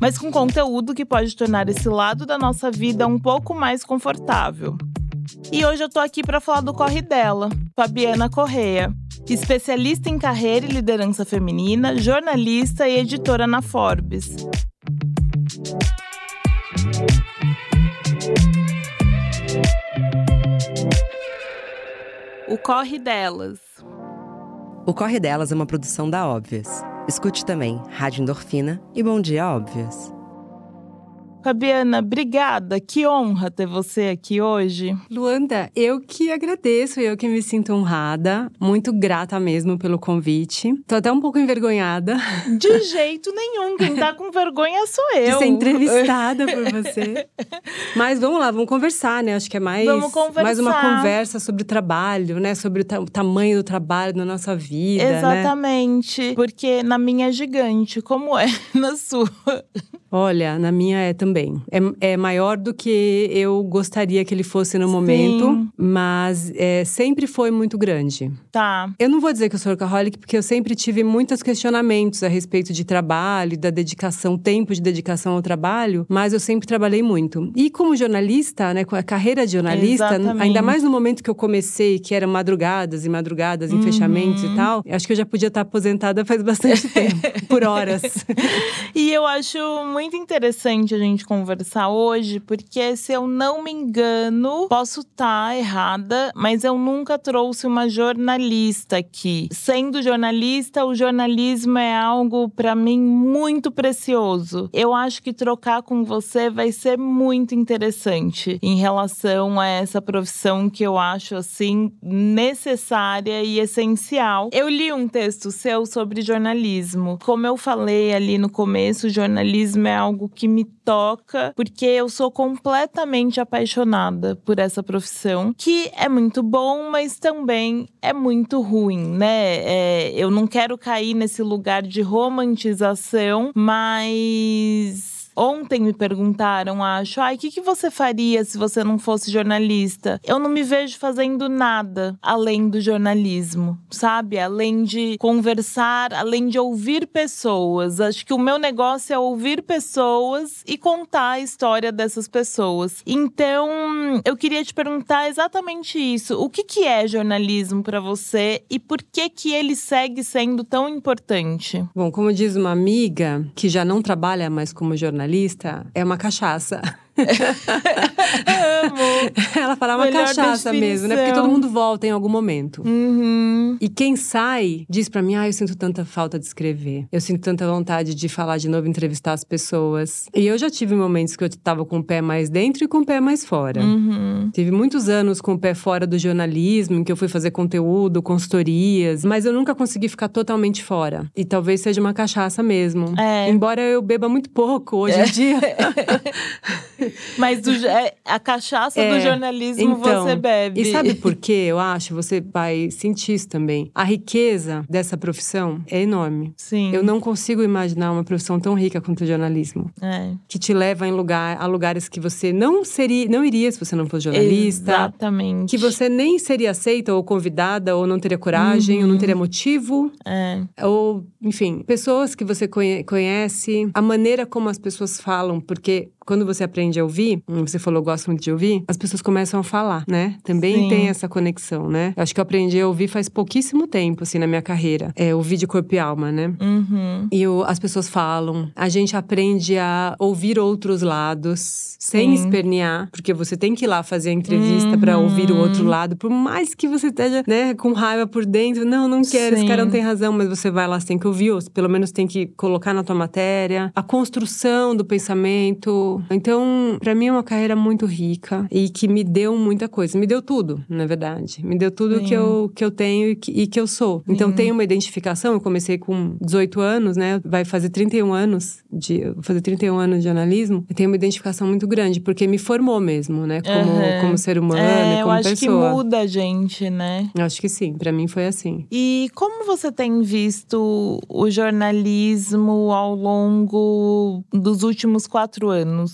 mas com conteúdo que pode tornar esse lado da nossa vida um pouco mais confortável. E hoje eu tô aqui para falar do corre dela, Fabiana Correa, especialista em carreira e liderança feminina, jornalista e editora na Forbes. O corre delas. O Corre Delas é uma produção da Óbvias. Escute também Rádio Endorfina e Bom Dia Óbvias. Fabiana, obrigada. Que honra ter você aqui hoje. Luanda, eu que agradeço, eu que me sinto honrada, muito grata mesmo pelo convite. Tô até um pouco envergonhada. De jeito nenhum, quem tá com vergonha sou eu. De ser entrevistada por você. Mas vamos lá, vamos conversar, né? Acho que é mais, mais uma conversa sobre o trabalho, né? Sobre o, ta o tamanho do trabalho na nossa vida. Né? Exatamente. Né? Porque na minha é gigante, como é na sua? Olha, na minha é também. É, é maior do que eu gostaria que ele fosse no Sim. momento, mas é, sempre foi muito grande. Tá. Eu não vou dizer que eu sou workaholic, porque eu sempre tive muitos questionamentos a respeito de trabalho, da dedicação, tempo de dedicação ao trabalho, mas eu sempre trabalhei muito. E como jornalista, né, com a carreira de jornalista, Exatamente. ainda mais no momento que eu comecei, que eram madrugadas e madrugadas em uhum. fechamentos e tal, acho que eu já podia estar aposentada faz bastante tempo, por horas. e eu acho muito muito interessante a gente conversar hoje, porque se eu não me engano, posso estar tá errada, mas eu nunca trouxe uma jornalista aqui. Sendo jornalista, o jornalismo é algo para mim muito precioso. Eu acho que trocar com você vai ser muito interessante em relação a essa profissão que eu acho assim necessária e essencial. Eu li um texto seu sobre jornalismo. Como eu falei ali no começo, jornalismo é algo que me toca, porque eu sou completamente apaixonada por essa profissão, que é muito bom, mas também é muito ruim, né? É, eu não quero cair nesse lugar de romantização, mas Ontem me perguntaram, acho, ai, o que, que você faria se você não fosse jornalista? Eu não me vejo fazendo nada além do jornalismo, sabe? Além de conversar, além de ouvir pessoas. Acho que o meu negócio é ouvir pessoas e contar a história dessas pessoas. Então, eu queria te perguntar exatamente isso. O que, que é jornalismo para você e por que que ele segue sendo tão importante? Bom, como diz uma amiga que já não trabalha mais como jornalista, jornalista é uma cachaça. Amo. Ela falava uma cachaça mesmo, né? Porque todo mundo volta em algum momento. Uhum. E quem sai diz para mim: ah, eu sinto tanta falta de escrever. Eu sinto tanta vontade de falar de novo, entrevistar as pessoas. E eu já tive momentos que eu tava com o pé mais dentro e com o pé mais fora. Uhum. Tive muitos anos com o pé fora do jornalismo, em que eu fui fazer conteúdo, consultorias, mas eu nunca consegui ficar totalmente fora. E talvez seja uma cachaça mesmo. É. Embora eu beba muito pouco hoje em é. dia. Mas do, é, a cachaça é, do jornalismo então, você bebe. E sabe por quê? Eu acho, você vai sentir isso também. A riqueza dessa profissão é enorme. Sim. Eu não consigo imaginar uma profissão tão rica quanto o jornalismo. É. Que te leva em lugar, a lugares que você não seria, não iria se você não fosse jornalista. Exatamente. Que você nem seria aceita ou convidada, ou não teria coragem, uhum. ou não teria motivo. É. Ou, enfim, pessoas que você conhece, a maneira como as pessoas falam, porque quando você aprende a ouvir, você falou, gosto muito de ouvir, as pessoas começam a falar, né? Também Sim. tem essa conexão, né? Eu acho que eu aprendi a ouvir faz pouquíssimo tempo, assim, na minha carreira. É, ouvir de corpo e alma, né? Uhum. E eu, as pessoas falam, a gente aprende a ouvir outros lados, sem Sim. espernear, porque você tem que ir lá fazer a entrevista uhum. para ouvir o outro lado, por mais que você esteja, né, com raiva por dentro, não, não quero, Sim. esse cara não tem razão, mas você vai lá, você tem que ouvir, ou pelo menos tem que colocar na tua matéria, a construção do pensamento, então, para mim é uma carreira muito rica e que me deu muita coisa. Me deu tudo, na verdade. Me deu tudo que eu, que eu tenho e que, e que eu sou. Então, tem uma identificação. Eu comecei com 18 anos, né? Vai fazer 31 anos. de fazer 31 anos de jornalismo, eu tenho uma identificação muito grande, porque me formou mesmo, né? Como, Uhum. como ser humano é, como eu acho pessoa. que muda a gente, né? Eu acho que sim, pra mim foi assim. E como você tem visto o jornalismo ao longo dos últimos quatro anos?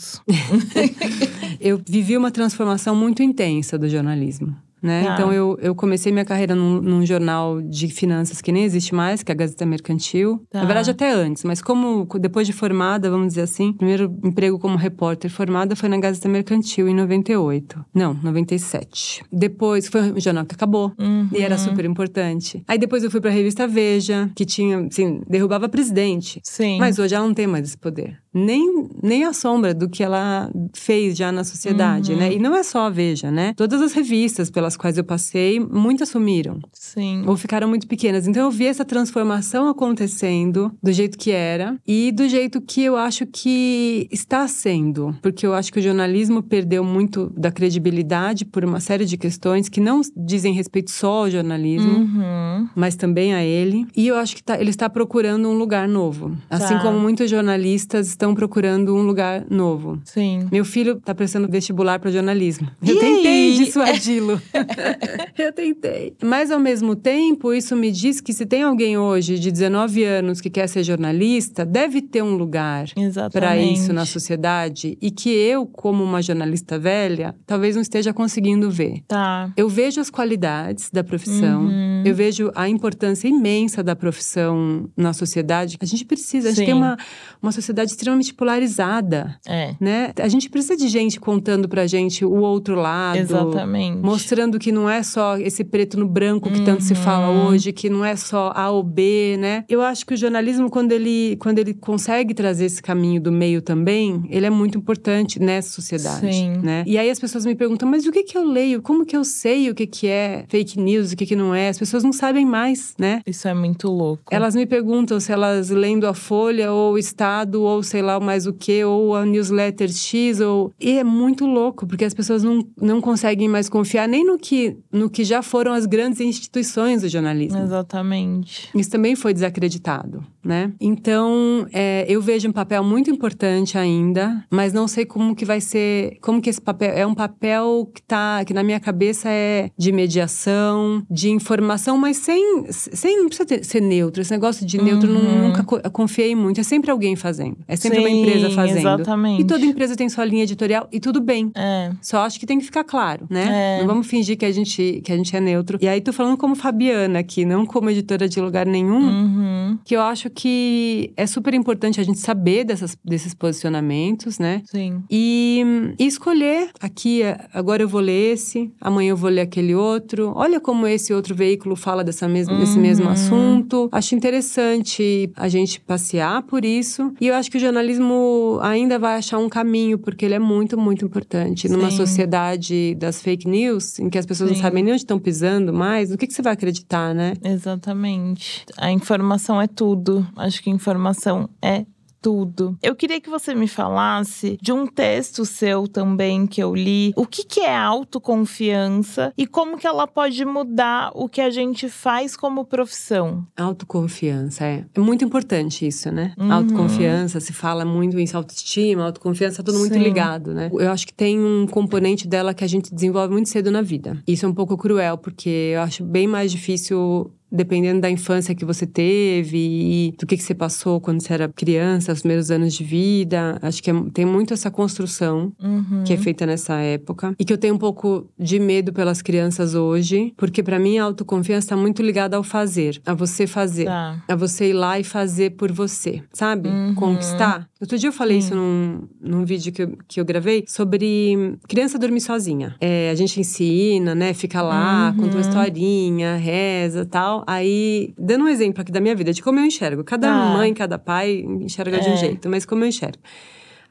Eu vivi uma transformação muito intensa do jornalismo. Né? Tá. Então, eu, eu comecei minha carreira num, num jornal de finanças que nem existe mais, que é a Gazeta Mercantil. Tá. Na verdade, até antes, mas como depois de formada, vamos dizer assim, primeiro emprego como repórter formada foi na Gazeta Mercantil em 98. Não, 97. Depois foi um jornal que acabou. Uhum. E era super importante. Aí depois eu fui pra revista Veja, que tinha, assim, derrubava presidente. Sim. Mas hoje ela não tem mais esse poder. Nem, nem a sombra do que ela fez já na sociedade, Uhum. né? E não é só a Veja, né? Todas as revistas pelas quais eu passei, muitas sumiram. Sim. Ou ficaram muito pequenas. Então eu vi essa transformação acontecendo do jeito que era e do jeito que eu acho que está sendo. Porque eu acho que o jornalismo perdeu muito da credibilidade por uma série de questões que não dizem respeito só ao jornalismo Uhum. mas também a ele. E eu acho que tá- ele está procurando um lugar novo. Assim Tá. como muitos jornalistas estão procurando um lugar novo. Sim. Meu filho está prestando vestibular para jornalismo. Eu E tentei aí? dissuadi-lo. eu tentei. Mas ao mesmo tempo, isso me diz que se tem alguém hoje de 19 anos que quer ser jornalista, deve ter um lugar para isso na sociedade e que eu, como uma jornalista velha, talvez não esteja conseguindo ver. Tá. Eu vejo as qualidades da profissão, Uhum. Eu vejo a importância imensa da profissão na sociedade. A gente precisa, a gente Sim. tem uma, uma sociedade extremamente polarizada, É. né? A gente precisa de gente contando pra gente o outro lado. Exatamente. Mostrando que não é só esse preto no branco que tanto se fala Uhum. hoje, que não é só A ou B, né? Eu acho que o jornalismo, quando ele, quando ele consegue trazer esse caminho do meio também, ele é muito importante nessa sociedade, Sim. né? E aí as pessoas me perguntam, mas o que que eu leio? Como que eu sei o que que é fake news, o que que não é? As pessoas não sabem mais, né? Isso é muito louco. Elas me perguntam se elas lendo a Folha ou o Estado ou sei lá mais o que, ou a newsletter X, ou. E é muito louco, porque as pessoas não, não conseguem mais confiar nem no que, no que já foram as grandes instituições do jornalismo. Exatamente. Isso também foi desacreditado, né? Então, é, eu vejo um papel muito importante ainda, mas não sei como que vai ser, como que esse papel é um papel que tá, que na minha cabeça é de mediação, de informação, mas sem, sem não precisa ter- ser neutro. Esse negócio de neutro Uhum. nu- nunca co- confiei muito. É sempre alguém fazendo, é sempre uma Sim, empresa fazendo. Exatamente. E toda empresa tem sua linha editorial e tudo bem. É. Só acho que tem que ficar claro, né? É. Não vamos fingir que a gente que a gente é neutro. E aí tô falando como Fabiana aqui, não como editora de lugar nenhum, Uhum. que eu acho que é super importante a gente saber dessas, desses posicionamentos, né? Sim. E, e escolher aqui, agora eu vou ler esse, amanhã eu vou ler aquele outro. Olha como esse outro veículo fala dessa mesma, desse mesmo Uhum. assunto. Acho interessante a gente passear por isso. E eu acho que o jornalismo ainda vai achar um caminho, porque ele é muito, muito importante. Numa Sim. sociedade das fake news, em que as pessoas Sim. não sabem nem onde estão pisando mais, no que, que você vai acreditar, né? Exatamente. A informação é tudo. Acho que informação é tudo. Eu queria que você me falasse de um texto seu também que eu li. O que, que é autoconfiança e como que ela pode mudar o que a gente faz como profissão? Autoconfiança, é. É muito importante isso, né? Uhum. Autoconfiança, se fala muito em autoestima, autoconfiança, tá tudo muito Sim. ligado, né? Eu acho que tem um componente dela que a gente desenvolve muito cedo na vida. Isso é um pouco cruel, porque eu acho bem mais difícil dependendo da infância que você teve e do que, que você passou quando você era criança, os primeiros anos de vida. Acho que é- tem muito essa construção Uhum. que é feita nessa época. E que eu tenho um pouco de medo pelas crianças hoje, porque pra mim a autoconfiança está muito ligada ao fazer, a você fazer. Tá. A você ir lá e fazer por você, sabe? Uhum. Conquistar. Outro dia eu falei Sim. isso num, num vídeo que eu, que eu gravei sobre criança dormir sozinha. É, a gente ensina, né? Fica lá, Uhum. conta uma historinha, reza tal. Aí, dando um exemplo aqui da minha vida, de como eu enxergo. Cada Tá. mãe, cada pai enxerga de um É. jeito, mas como eu enxergo.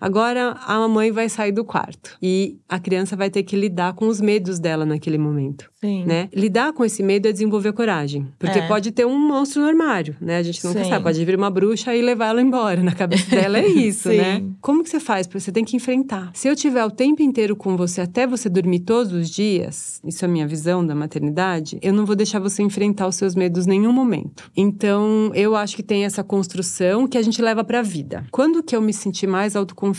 Agora a mamãe vai sair do quarto e a criança vai ter que lidar com os medos dela naquele momento. Sim. Né? Lidar com esse medo é desenvolver coragem. Porque É. pode ter um monstro no armário, né? A gente nunca Sim. sabe. Pode vir uma bruxa e levar ela embora. Na cabeça dela é isso, né? Como que você faz? Você tem que enfrentar. Se eu tiver o tempo inteiro com você até você dormir todos os dias, isso é a minha visão da maternidade, eu não vou deixar você enfrentar os seus medos em nenhum momento. Então, eu acho que tem essa construção que a gente leva pra vida. Quando que eu me senti mais autoconfiante?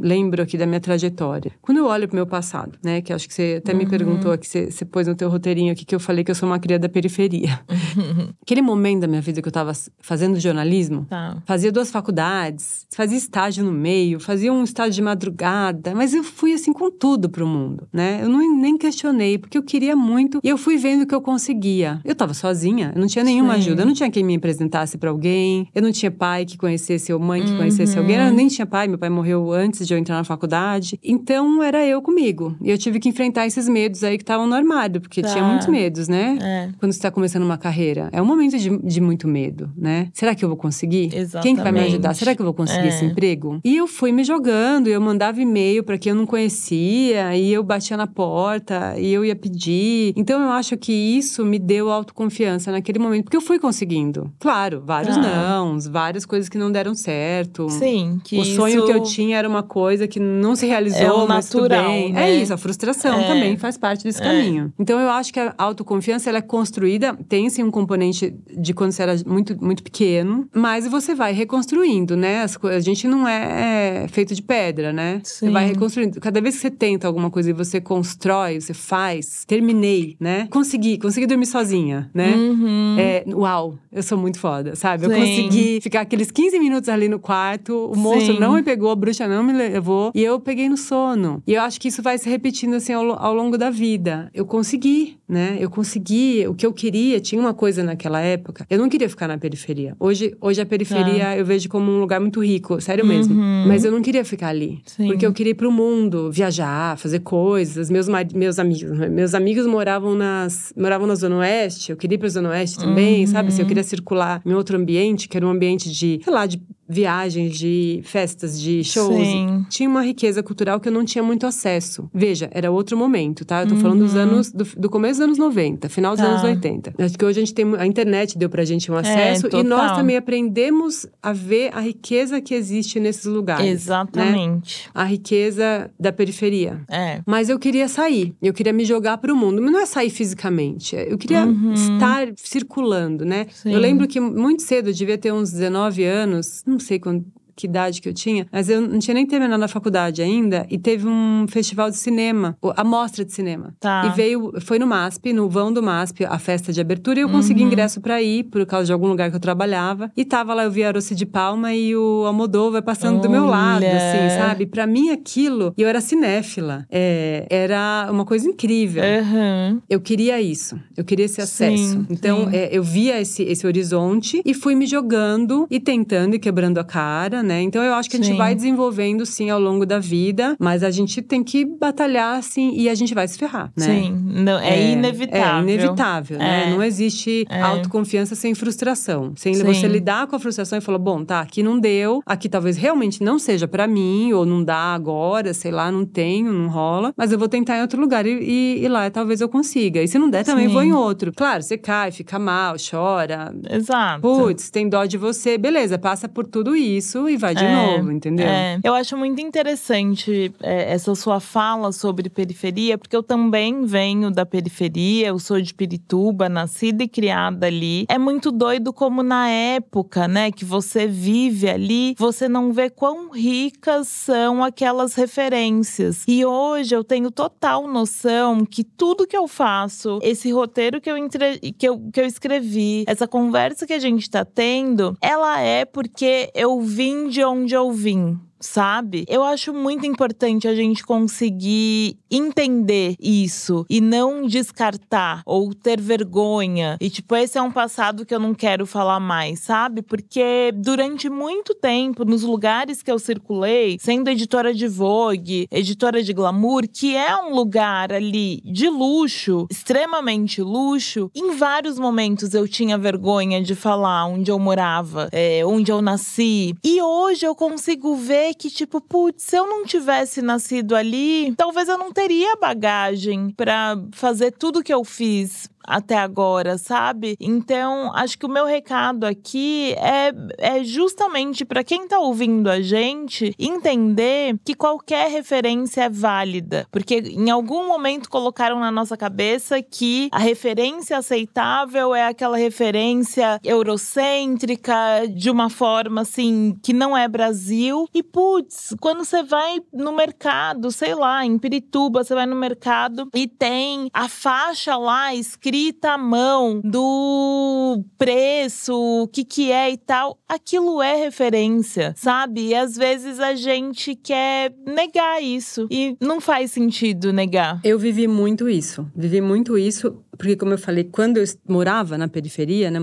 Lembro aqui da minha trajetória. Quando eu olho pro meu passado, né? Que acho que você até me perguntou aqui, você, você pôs no teu roteirinho aqui que eu falei que eu sou uma cria da periferia. Aquele momento da minha vida que eu tava fazendo jornalismo, Tá. Fazia duas faculdades, fazia estágio no meio, fazia um estágio de madrugada, mas eu fui assim com tudo pro mundo, né? Eu não, nem questionei, porque eu queria muito e eu fui vendo que eu conseguia. Eu tava sozinha, eu não tinha nenhuma Sim. ajuda, eu não tinha quem me apresentasse pra alguém, eu não tinha pai que conhecesse ou mãe que Uhum. conhecesse alguém, eu nem tinha pai, meu pai morreu antes de eu entrar na faculdade. Então era eu comigo. E eu tive que enfrentar esses medos aí que estavam no armário, porque Tá. tinha muitos medos, né? É. Quando você está começando uma carreira, é um momento de, de muito medo, né? Será que eu vou conseguir? Quem que vai me ajudar? Exatamente. Será que eu vou conseguir É. esse emprego? E eu fui me jogando, eu mandava e-mail para quem eu não conhecia, e eu batia na porta, e eu ia pedir. Então eu acho que isso me deu autoconfiança naquele momento, porque eu fui conseguindo. Claro, vários Tá. nãos, várias coisas que não deram certo. Sim, que o sonho isso que eu tinha era uma coisa que não se realizou, É mas tudo natural, bem. né? É isso, a frustração É. também faz parte desse É. caminho. Então eu acho que a autoconfiança ela é construída, tem sim um componente de quando você era muito, muito pequeno, mas você vai reconstruindo, né? As a gente não é feito de pedra, né? Você Sim. vai reconstruindo. Cada vez que você tenta alguma coisa e você constrói, você faz, terminei, né? Consegui, consegui dormir sozinha, né? Uhum. É, uau, eu sou muito foda, sabe? Eu Sim. consegui ficar aqueles 15 minutos ali no quarto, o monstro não me pegou, a bruxa não me levou, e eu peguei no sono. E eu acho que isso vai se repetindo assim ao, ao longo da vida. Eu consegui, né? Eu consegui o que eu queria. Tinha uma coisa naquela época, eu não queria ficar na periferia. Hoje, hoje a periferia eu vejo como um lugar muito rico, sério mesmo. Uhum. Mas eu não queria ficar ali. Sim. Porque eu queria ir pro mundo, viajar, fazer coisas. Meus, meus amigos, meus amigos moravam nas moravam na Zona Oeste. Eu queria ir pra Zona Oeste também, Uhum. sabe? Assim, eu queria circular em outro ambiente, que era um ambiente de, sei lá, de viagens, de festas, de shows. Sim. Tinha uma riqueza cultural que eu não tinha muito acesso. Veja, era outro momento, tá? Eu tô falando dos anos, do, do começo dos anos 90, final dos Uhum. Tá. anos 80. Acho que hoje a gente tem, a internet deu pra gente um acesso e nós também aprendemos a ver a riqueza que existe nesses lugares. né? Exatamente. A riqueza da periferia. É. Mas eu queria sair, eu queria me jogar para o mundo. Mas não é sair fisicamente, eu queria Uhum. estar circulando, né? Sim. Eu lembro que muito cedo, eu devia ter uns 19 anos, sei quando. Que idade que eu tinha, mas eu não tinha nem terminado a faculdade ainda, e teve um festival de cinema, a mostra de cinema. Tá. E veio, foi no MASP, no vão do MASP, a festa de abertura, e eu consegui Uhum. ingresso para ir, por causa de algum lugar que eu trabalhava. E tava lá, eu vi a Rossi de Palma e o Almodóvar passando do meu lado, Olha. assim, sabe? Pra mim aquilo, e eu era cinéfila, é, era uma coisa incrível. Uhum. Eu queria isso, eu queria esse acesso. Sim, então, sim. é, eu via esse, esse horizonte e fui me jogando e tentando e quebrando a cara, né? Então, eu acho que a gente Sim. vai desenvolvendo, sim, ao longo da vida, mas a gente tem que batalhar, assim, e a gente vai se ferrar, né? Sim. Não, é, inevitável. É inevitável, né? É. Não existe É. autoconfiança sem frustração. Sem Sim. você lidar com a frustração e falar, bom, tá, aqui não deu, aqui talvez realmente não seja pra mim, ou não dá agora, sei lá, não tenho, não rola, mas eu vou tentar em outro lugar e, e, e lá talvez eu consiga. E se não der, também Sim. vou em outro. Claro, você cai, fica mal, chora. Exato. Putz, tem dó de você, beleza, passa por tudo isso e vai de É, novo, entendeu? É. Eu acho muito interessante é, essa sua fala sobre periferia, porque eu também venho da periferia, eu sou de Pirituba, nascida e criada ali. É muito doido como na época, né, que você vive ali, você não vê quão ricas são aquelas referências. E hoje eu tenho total noção que tudo que eu faço, esse roteiro que eu, entre... que eu, que eu escrevi, essa conversa que a gente tá tendo, ela é porque eu vim de onde eu vim. Sabe? Eu acho muito importante a gente conseguir entender isso e não descartar ou ter vergonha. E, tipo, esse é um passado que eu não quero falar mais, sabe? Porque durante muito tempo, nos lugares que eu circulei, sendo editora de Vogue, editora de glamour, que é um lugar ali de luxo, extremamente luxo, em vários momentos eu tinha vergonha de falar onde eu morava, é, onde eu nasci. E hoje eu consigo ver ver que, tipo, putz, se eu não tivesse nascido ali, talvez eu não teria bagagem para fazer tudo que eu fiz até agora, sabe? Então, acho que o meu recado aqui é, é justamente para quem tá ouvindo a gente entender que qualquer referência é válida, porque em algum momento colocaram na nossa cabeça que a referência aceitável é aquela referência eurocêntrica de uma forma assim que não é Brasil. E putz, quando você vai no mercado, sei lá, em Pirituba, você vai no mercado e tem a faixa lá escrita à mão do preço, o que que é e tal, aquilo é referência, sabe? E às vezes a gente quer negar isso e não faz sentido negar. Eu vivi muito isso. Vivi muito isso porque como eu falei, quando eu morava na periferia, né,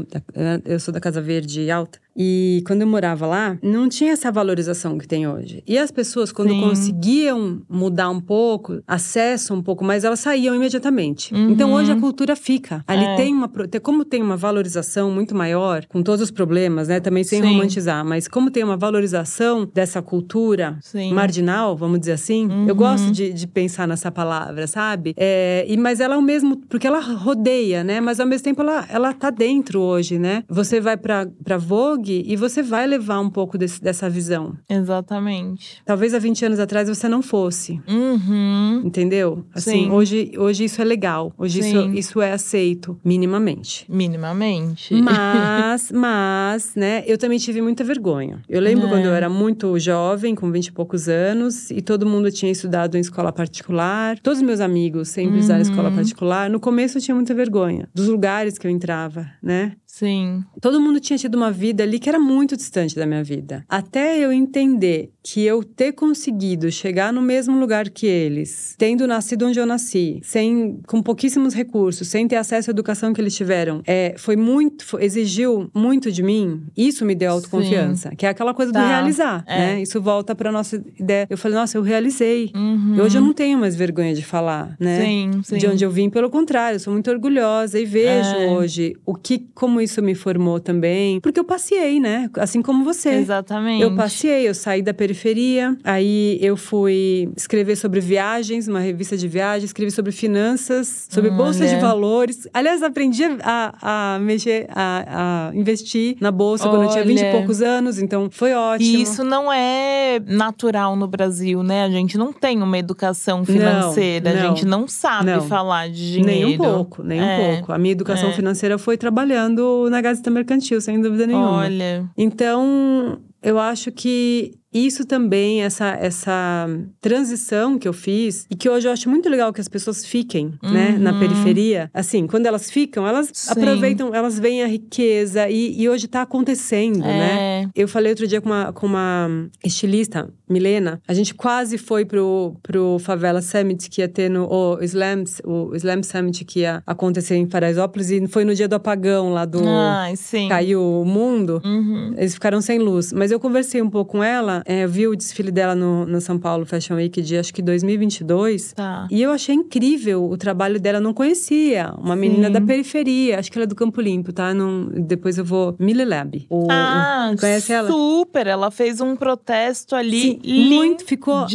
eu sou da Casa Verde Alta, e quando eu morava lá, não tinha essa valorização que tem hoje. E as pessoas, quando Sim. conseguiam mudar um pouco, acesso um pouco mais, elas saíam imediatamente. Uhum. Então hoje a cultura fica. Ali é. tem uma. Como tem uma valorização muito maior, com todos os problemas, né? Também sem Sim. romantizar, mas como tem uma valorização dessa cultura Sim. marginal, vamos dizer assim, uhum. eu gosto de, de, pensar nessa palavra, sabe? É, e, mas ela é o mesmo. Porque ela rodeia, né? Mas ao mesmo tempo ela, ela tá dentro hoje, né? Você vai pra, pra Vogue e você vai levar um pouco desse, dessa visão. Exatamente. Talvez há 20 anos atrás você não fosse. Uhum. Entendeu? Assim, Sim. hoje, hoje isso é legal. Hoje isso, isso é aceito, minimamente. Minimamente. Mas, mas, né, eu também tive muita vergonha. Eu lembro é. quando eu era muito jovem, com 20 e poucos anos, e todo mundo tinha estudado em escola particular. Todos os meus amigos sempre uhum. usaram escola particular. No começo eu tinha muita vergonha dos lugares que eu entrava, né? Sim. Todo mundo tinha tido uma vida ali que era muito distante da minha vida. Até eu entender que eu ter conseguido chegar no mesmo lugar que eles, tendo nascido onde eu nasci, sem com pouquíssimos recursos, sem ter acesso à educação que eles tiveram, é, foi muito, foi, exigiu muito de mim. Isso me deu autoconfiança, Sim. que é aquela coisa tá. do realizar, é. né? Isso volta para nossa ideia. Eu falei, nossa, eu realizei. Uhum. E hoje eu não tenho mais vergonha de falar, né? Sim, sim. De onde eu vim, pelo contrário, eu sou muito orgulhosa e vejo é. hoje o que, como isso me formou também, porque eu passei, né? Assim como você. Exatamente. Eu passei, eu saí da periferia. Aí eu fui escrever sobre viagens, uma revista de viagens, escrevi sobre finanças, sobre hum, bolsa de valores. Aliás, aprendi a, a mexer, a, a, investir na bolsa Olha. quando eu tinha 20 e poucos anos, então foi ótimo. E isso não é natural no Brasil, né? A gente não tem uma educação financeira, não, não, a gente não sabe não. falar de dinheiro. Nem um pouco, nem é. um pouco. A minha educação é. financeira foi trabalhando na Gazeta Mercantil, sem dúvida nenhuma. Olha. Então, eu acho que isso também, essa, essa transição que eu fiz, e que hoje eu acho muito legal que as pessoas fiquem, uhum. né, na uhum. periferia. Assim, quando elas ficam, elas Sim. aproveitam, elas veem a riqueza, e, e hoje tá acontecendo, né? é. né? Eu falei outro dia com uma, com uma estilista, Milena, a gente quase foi pro, pro Favela Summit que ia ter no o Slam, o Slam Summit que ia acontecer em Paraisópolis, e foi no dia do apagão lá do. Ai, sim. Caiu o mundo. Uhum. Eles ficaram sem luz. Mas eu conversei um pouco com ela é, eu vi o desfile dela no, no São Paulo Fashion Week de acho que 2022. Tá. E eu achei incrível o trabalho dela. Eu não conhecia. Uma Sim. menina da periferia. Acho que ela é do Campo Limpo, tá? Não, depois eu vou. Mille Lab. O, ah, conhece ela? Super. Ela fez um protesto ali. Sim, muito. Ficou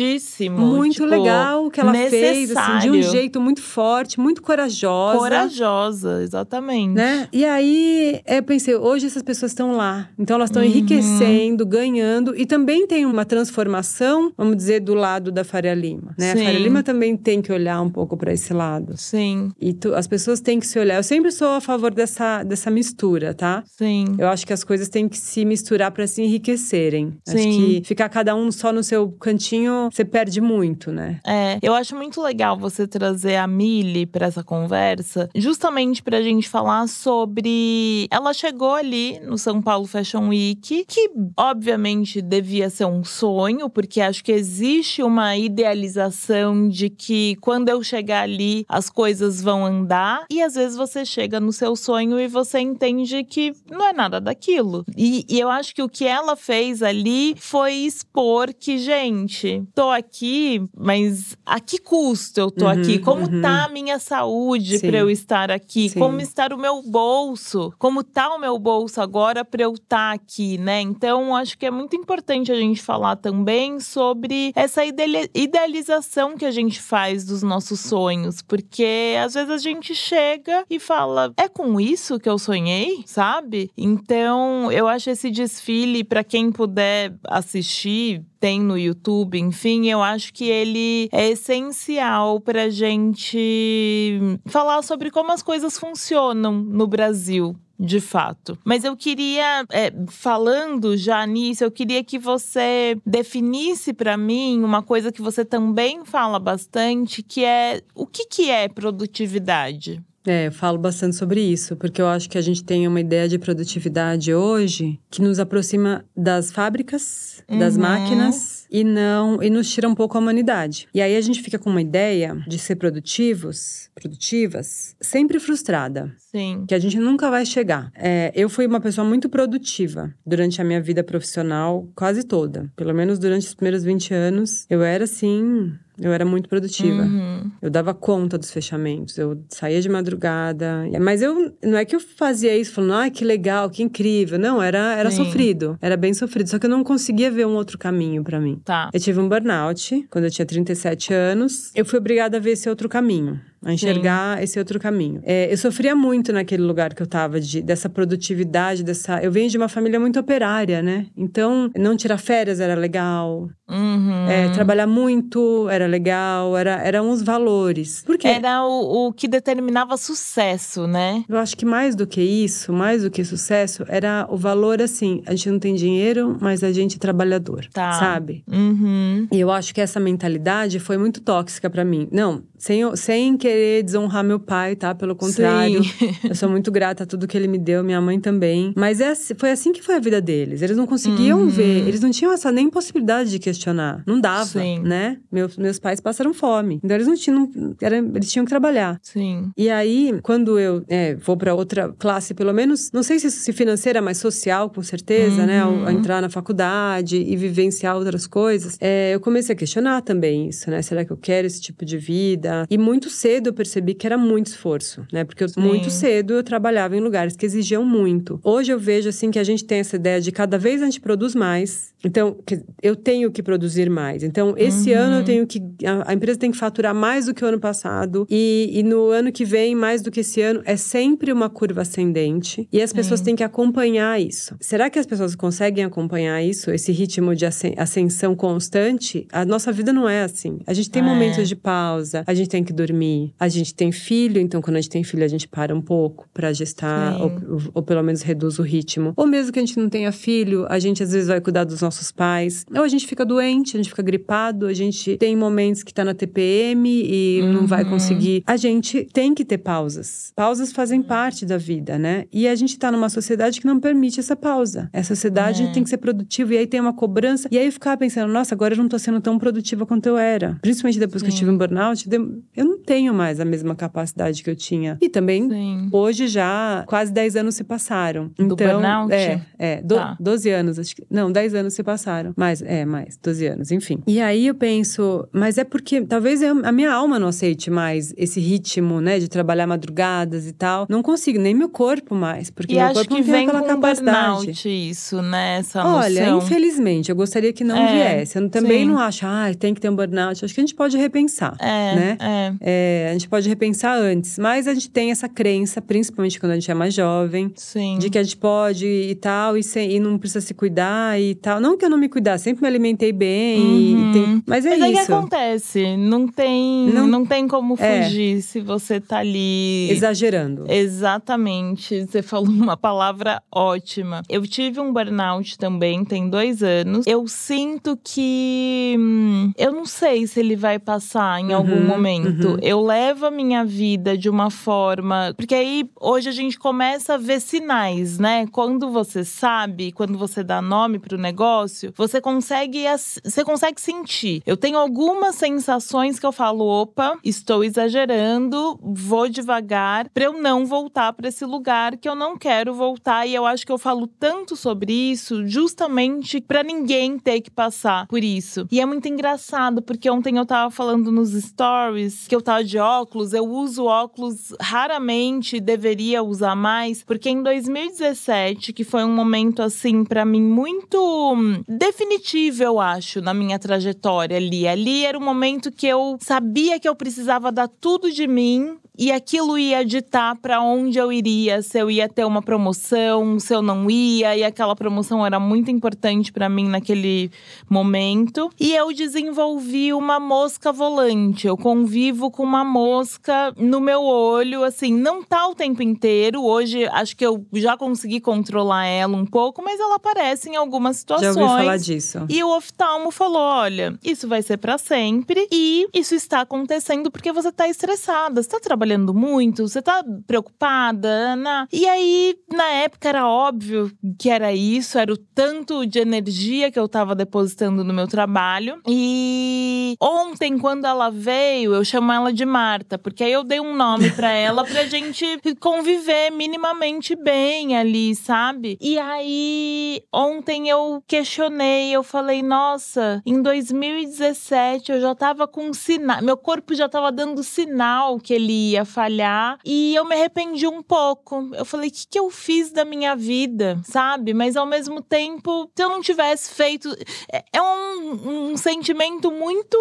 muito tipo, legal o que ela necessário. fez. Assim, de um jeito muito forte, muito corajosa. Corajosa, exatamente. Né? E aí eu pensei, hoje essas pessoas estão lá. Então elas estão uhum. enriquecendo, ganhando. E também tem tem uma transformação, vamos dizer, do lado da Faria Lima, né? Sim. A Faria Lima também tem que olhar um pouco para esse lado. Sim. E tu, as pessoas têm que se olhar. Eu sempre sou a favor dessa, dessa mistura, tá? Sim. Eu acho que as coisas têm que se misturar para se enriquecerem. Sim. Acho que ficar cada um só no seu cantinho, você perde muito, né? É, eu acho muito legal você trazer a Mili para essa conversa, justamente pra gente falar sobre ela chegou ali no São Paulo Fashion Week, que obviamente devia ser um sonho, porque acho que existe uma idealização de que quando eu chegar ali as coisas vão andar, e às vezes você chega no seu sonho e você entende que não é nada daquilo. E, e eu acho que o que ela fez ali foi expor que, gente, tô aqui, mas a que custo eu tô uhum, aqui? Como uhum. tá a minha saúde para eu estar aqui? Sim. Como está o meu bolso? Como tá o meu bolso agora para eu estar tá aqui, né? Então, acho que é muito importante a gente falar também sobre essa idealização que a gente faz dos nossos sonhos, porque às vezes a gente chega e fala: "É com isso que eu sonhei?", sabe? Então, eu acho esse desfile para quem puder assistir, tem no YouTube, enfim, eu acho que ele é essencial para gente falar sobre como as coisas funcionam no Brasil, de fato. Mas eu queria, é, falando já nisso, eu queria que você definisse para mim uma coisa que você também fala bastante, que é o que, que é produtividade? É, eu falo bastante sobre isso, porque eu acho que a gente tem uma ideia de produtividade hoje que nos aproxima das fábricas, uhum. das máquinas e não e nos tira um pouco a humanidade. E aí a gente fica com uma ideia de ser produtivos, produtivas, sempre frustrada. Sim. Que a gente nunca vai chegar. É, eu fui uma pessoa muito produtiva durante a minha vida profissional, quase toda. Pelo menos durante os primeiros 20 anos, eu era assim eu era muito produtiva. Uhum. Eu dava conta dos fechamentos. Eu saía de madrugada. Mas eu não é que eu fazia isso falando, ah, que legal, que incrível. Não, era, era sofrido. Era bem sofrido. Só que eu não conseguia ver um outro caminho para mim. Tá. Eu tive um burnout quando eu tinha 37 anos. Eu fui obrigada a ver esse outro caminho a enxergar Sim. esse outro caminho. É, eu sofria muito naquele lugar que eu tava, de, dessa produtividade, dessa. Eu venho de uma família muito operária, né? Então, não tirar férias era legal. Uhum. É, trabalhar muito era legal, era, eram os valores. Porque era o, o que determinava sucesso, né? Eu acho que mais do que isso, mais do que sucesso, era o valor assim: a gente não tem dinheiro, mas a gente é trabalhador, tá. sabe? Uhum. E eu acho que essa mentalidade foi muito tóxica para mim. Não, sem, sem querer desonrar meu pai, tá? Pelo contrário. Sim. eu sou muito grata a tudo que ele me deu, minha mãe também. Mas é, foi assim que foi a vida deles. Eles não conseguiam uhum. ver, eles não tinham essa nem possibilidade de questionar. Não dava, Sim. né? Meus, meus pais passaram fome. Então eles não tinham. Era, eles tinham que trabalhar. Sim. E aí, quando eu é, vou para outra classe, pelo menos, não sei se, se financeira, mas social, com certeza, uhum. né? Ao, ao, uhum. entrar na faculdade e vivenciar outras coisas, é, eu comecei a questionar também isso, né? Será que eu quero esse tipo de vida. E muito cedo eu percebi que era muito esforço, né? Porque eu, muito cedo eu trabalhava em lugares que exigiam muito. Hoje eu vejo assim que a gente tem essa ideia de cada vez a gente produz mais. Então, eu tenho que produzir mais. Então, esse uhum. ano eu tenho que. A, a, empresa tem que faturar mais do que o ano passado. E, e, no ano que vem, mais do que esse ano. É sempre uma curva ascendente. E as pessoas têm que acompanhar isso. Será que as pessoas conseguem acompanhar isso? Esse ritmo de ascensão constante? A nossa vida não é assim. A gente tem é. momentos de pausa. A gente tem que dormir. A gente tem filho, então quando a gente tem filho, a gente para um pouco para gestar, ou, ou, pelo menos reduz o ritmo. Ou mesmo que a gente não tenha filho, a gente às vezes vai cuidar dos nossos pais. Ou a gente fica doente, a gente fica gripado, a gente tem momentos que tá na TPM e uhum. não vai uhum. conseguir. A gente tem que ter pausas. Pausas fazem parte da vida, né? E a gente tá numa sociedade que não permite essa pausa. Essa sociedade é. tem que ser produtiva e aí tem uma cobrança. E aí eu ficava pensando, nossa, agora eu não tô sendo tão produtiva quanto eu era. Principalmente depois Sim. que eu tive um burnout, eu não tenho mais a mesma capacidade que eu tinha. E também, Sim. hoje já quase 10 anos se passaram. Do então, burnout? É, é. Do, tá. 12 anos, acho que. Não, 10 anos se passaram. Mas, é, mais, 12 anos, enfim. E aí eu penso, mas é porque talvez eu, a minha alma não aceite mais esse ritmo, né, de trabalhar madrugadas e tal. Não consigo, nem meu corpo mais. Porque e meu corpo não tem aquela capacidade. burnout isso, né? Essa Olha, noção. infelizmente, eu gostaria que não é, viesse. Eu também sim. não acho, ah, tem que ter um burnout. Acho que a gente pode repensar, é, né? É. é a gente pode repensar antes. Mas a gente tem essa crença, principalmente quando a gente é mais jovem, Sim. de que a gente pode e tal, e, sem, e não precisa se cuidar e tal. Não que eu não me cuidar, sempre me alimentei bem. Uhum. Tem, mas é mas isso. Mas que acontece. Não tem, não, não tem como é. fugir é. se você tá ali. Exagerando. Exatamente. Você falou uma palavra ótima. Eu tive um burnout também, tem dois anos. Eu sinto que. Hum, eu não sei se ele vai passar em uhum, algum momento. Uhum. Eu levo levo a minha vida de uma forma. Porque aí hoje a gente começa a ver sinais, né? Quando você sabe, quando você dá nome para o negócio, você consegue, você consegue sentir. Eu tenho algumas sensações que eu falo: opa, estou exagerando, vou devagar, para eu não voltar para esse lugar que eu não quero voltar. E eu acho que eu falo tanto sobre isso justamente para ninguém ter que passar por isso. E é muito engraçado, porque ontem eu tava falando nos stories que eu tava de óculos, eu uso óculos raramente, deveria usar mais, porque em 2017, que foi um momento assim para mim muito hum, definitivo, eu acho, na minha trajetória ali. Ali era um momento que eu sabia que eu precisava dar tudo de mim e aquilo ia ditar para onde eu iria, se eu ia ter uma promoção, se eu não ia, e aquela promoção era muito importante para mim naquele momento. E eu desenvolvi uma mosca volante. Eu convivo com uma mosca no meu olho, assim, não tá o tempo inteiro. Hoje acho que eu já consegui controlar ela um pouco, mas ela aparece em algumas situações. Já ouvi falar disso. E o oftalmo falou: "Olha, isso vai ser para sempre e isso está acontecendo porque você tá estressada, você tá trabalhando muito? Você tá preocupada, Ana? E aí, na época, era óbvio que era isso, era o tanto de energia que eu tava depositando no meu trabalho. E ontem, quando ela veio, eu chamo ela de Marta, porque aí eu dei um nome para ela pra gente conviver minimamente bem ali, sabe? E aí, ontem eu questionei, eu falei, nossa, em 2017 eu já tava com sinal, meu corpo já tava dando sinal que ele ia falhar. E eu me arrependi um pouco. Eu falei, o que, que eu fiz da minha vida, sabe? Mas ao mesmo tempo, se eu não tivesse feito. É, é um, um sentimento muito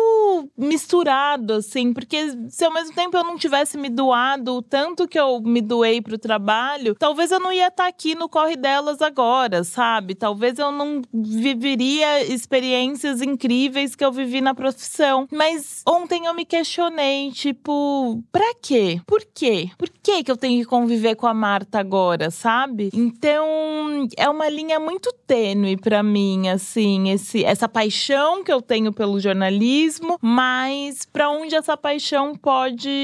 misturado, assim, porque se ao mesmo tempo eu não tivesse me doado o tanto que eu me doei pro trabalho, talvez eu não ia estar tá aqui no corre delas agora, sabe? Talvez eu não viveria experiências incríveis que eu vivi na profissão. Mas ontem eu me questionei, tipo, pra quê? Por quê? Por que que eu tenho que conviver com a Marta agora, sabe? Então, é uma linha muito tênue para mim, assim, esse essa paixão que eu tenho pelo jornalismo, mas para onde essa paixão pode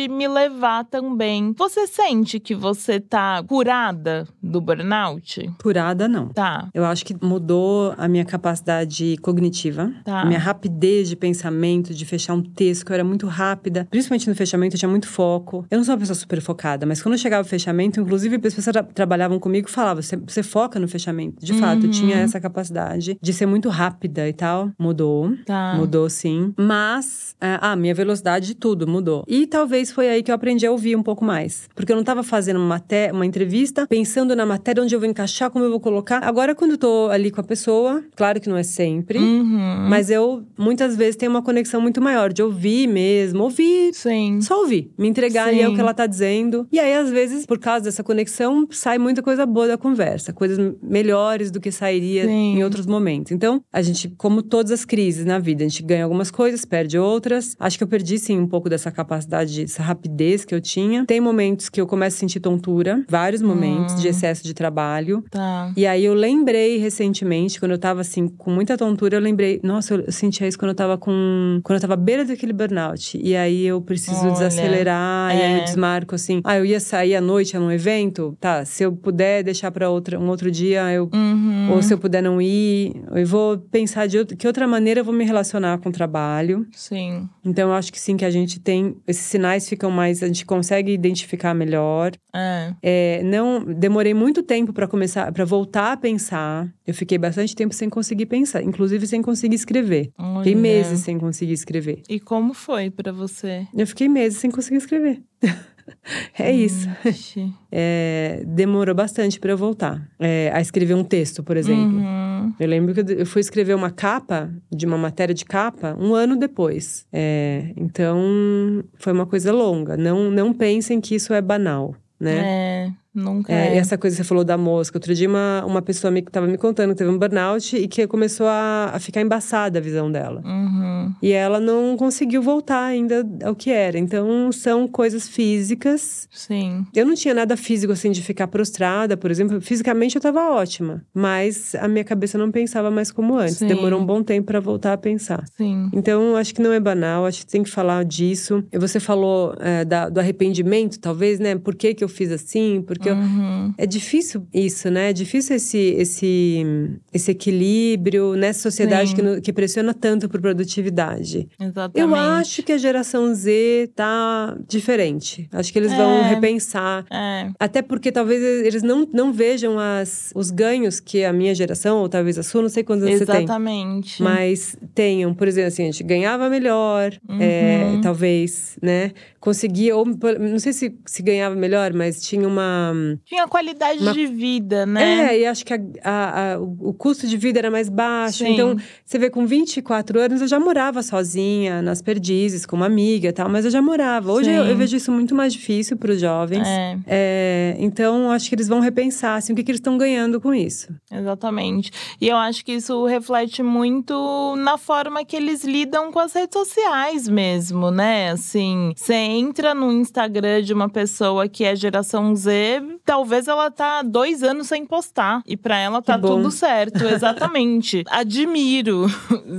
me levar também. Você sente que você tá curada do burnout? Curada não. Tá. Eu acho que mudou a minha capacidade cognitiva, tá. a minha rapidez de pensamento, de fechar um texto, que eu era muito rápida, principalmente no fechamento, eu tinha muito foco. Eu não sou uma pessoa super focada, mas quando chegava o fechamento, inclusive as pessoas que trabalhavam comigo falavam: você, foca no fechamento. De uhum. fato, eu tinha essa capacidade de ser muito rápida e tal. Mudou. Tá. Mudou sim. Mas, é, ah, minha velocidade de tudo mudou. E talvez foi aí que eu aprendi a ouvir um pouco mais. Porque eu não tava fazendo uma, uma entrevista, pensando na matéria, onde eu vou encaixar, como eu vou colocar. Agora, quando eu tô ali com a pessoa, claro que não é sempre, uhum. mas eu muitas vezes tenho uma conexão muito maior de ouvir mesmo, ouvir. Sim. Só ouvir. Me entregar Sim. ali é o que ela tá dizendo. E aí, às vezes, por causa dessa conexão, sai muita coisa boa da conversa, coisas melhores do que sairia Sim. em outros momentos. Então, a gente, como todas as crises na vida, a gente ganha algumas coisas, perde outras. Acho que eu perdi, sim, um pouco dessa capacidade, dessa rapidez que eu tinha. Tem momentos que eu começo a sentir tontura, vários momentos hum. de excesso de trabalho. Tá. E aí, eu lembrei recentemente, quando eu tava, assim, com muita tontura, eu lembrei, nossa, eu sentia isso quando eu tava com. Quando eu tava à beira daquele burnout. E aí, eu preciso Olha, desacelerar. É. E aí, eu desmarco assim. Ah, eu ia sair à noite a um evento, tá? Se eu puder deixar para outra um outro dia, eu uhum. ou se eu puder não ir, eu vou pensar de outra, que outra maneira eu vou me relacionar com o trabalho. Sim. Então eu acho que sim que a gente tem esses sinais ficam mais a gente consegue identificar melhor. É. é não demorei muito tempo para começar para voltar a pensar. Eu fiquei bastante tempo sem conseguir pensar, inclusive sem conseguir escrever. Olha. Fiquei meses sem conseguir escrever. E como foi para você? Eu fiquei meses sem conseguir escrever. É isso. É, demorou bastante para eu voltar é, a escrever um texto, por exemplo. Uhum. Eu lembro que eu fui escrever uma capa de uma matéria de capa um ano depois. É, então foi uma coisa longa. Não, não pensem que isso é banal, né? É. Nunca É, é. e essa coisa que você falou da mosca. Outro dia, uma, uma pessoa me, tava me contando que teve um burnout e que começou a, a ficar embaçada a visão dela. Uhum. E ela não conseguiu voltar ainda ao que era. Então, são coisas físicas. Sim. Eu não tinha nada físico, assim, de ficar prostrada, por exemplo. Fisicamente, eu tava ótima. Mas a minha cabeça não pensava mais como antes. Sim. Demorou um bom tempo para voltar a pensar. Sim. Então, acho que não é banal, acho que tem que falar disso. E você falou é, da- do arrependimento, talvez, né? Por que, que eu fiz assim? Porque eu- Uhum. é difícil isso, né? É difícil esse, esse, esse equilíbrio nessa sociedade Sim. que, que pressiona tanto por produtividade. Exatamente. Eu acho que a geração Z tá diferente. Acho que eles vão É. repensar. É. Até porque talvez eles não, não vejam as, os ganhos que a minha geração, ou talvez a sua, não sei quantos anos você tem. Exatamente. Mas tenham, por exemplo, assim, a gente ganhava melhor, é, Uhum. talvez, né? Conseguia, ou não sei se, se ganhava melhor, mas tinha uma. Tinha qualidade Uma- de vida, né? É, e acho que a- a- a- o custo de vida era mais baixo. Sim. Então, você vê, com 24 anos, eu já morava sozinha, nas perdizes, com uma amiga e tal, mas eu já morava. Hoje eu, eu vejo isso muito mais difícil para os jovens. É, É, então, acho que eles vão repensar assim, o que, que eles estão ganhando com isso. exatamente. E eu acho que isso reflete muito na forma que eles lidam com as redes sociais mesmo, né? Assim, você entra no Instagram de uma pessoa que é geração Z, talvez ela tá dois anos sem postar. E pra ela tá tudo certo, exatamente. Admiro,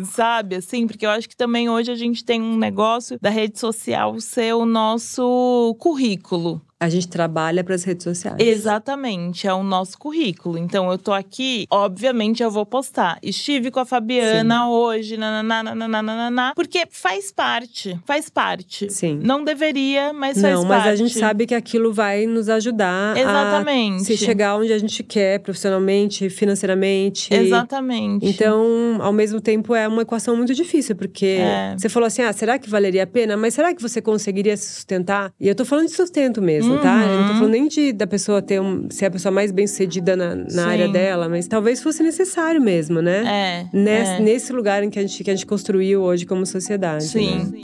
sabe? Assim, porque eu acho que também hoje a gente tem um negócio da rede social ser o nosso currículo. A gente trabalha para as redes sociais. Exatamente, é o nosso currículo. Então, eu tô aqui, obviamente eu vou postar. Estive com a Fabiana hoje, nananana, porque faz parte, faz parte. Sim. Não deveria, mas faz Não, parte. mas a gente sabe que aquilo vai nos ajudar Exatamente. a se chegar onde a gente quer, profissionalmente, financeiramente. Exatamente. Então, ao mesmo tempo, é uma equação muito difícil, porque É. você falou assim: ah, será que valeria a pena? Mas será que você conseguiria se sustentar? E eu tô falando de sustento mesmo, tá? Eu não tô Uhum. falando nem de da pessoa ter um, ser a pessoa mais bem sucedida na, na Sim. área dela, mas talvez fosse necessário mesmo, né? É. Nesse, é. nesse lugar em que a, gente, que a gente construiu hoje como sociedade. Sim. né?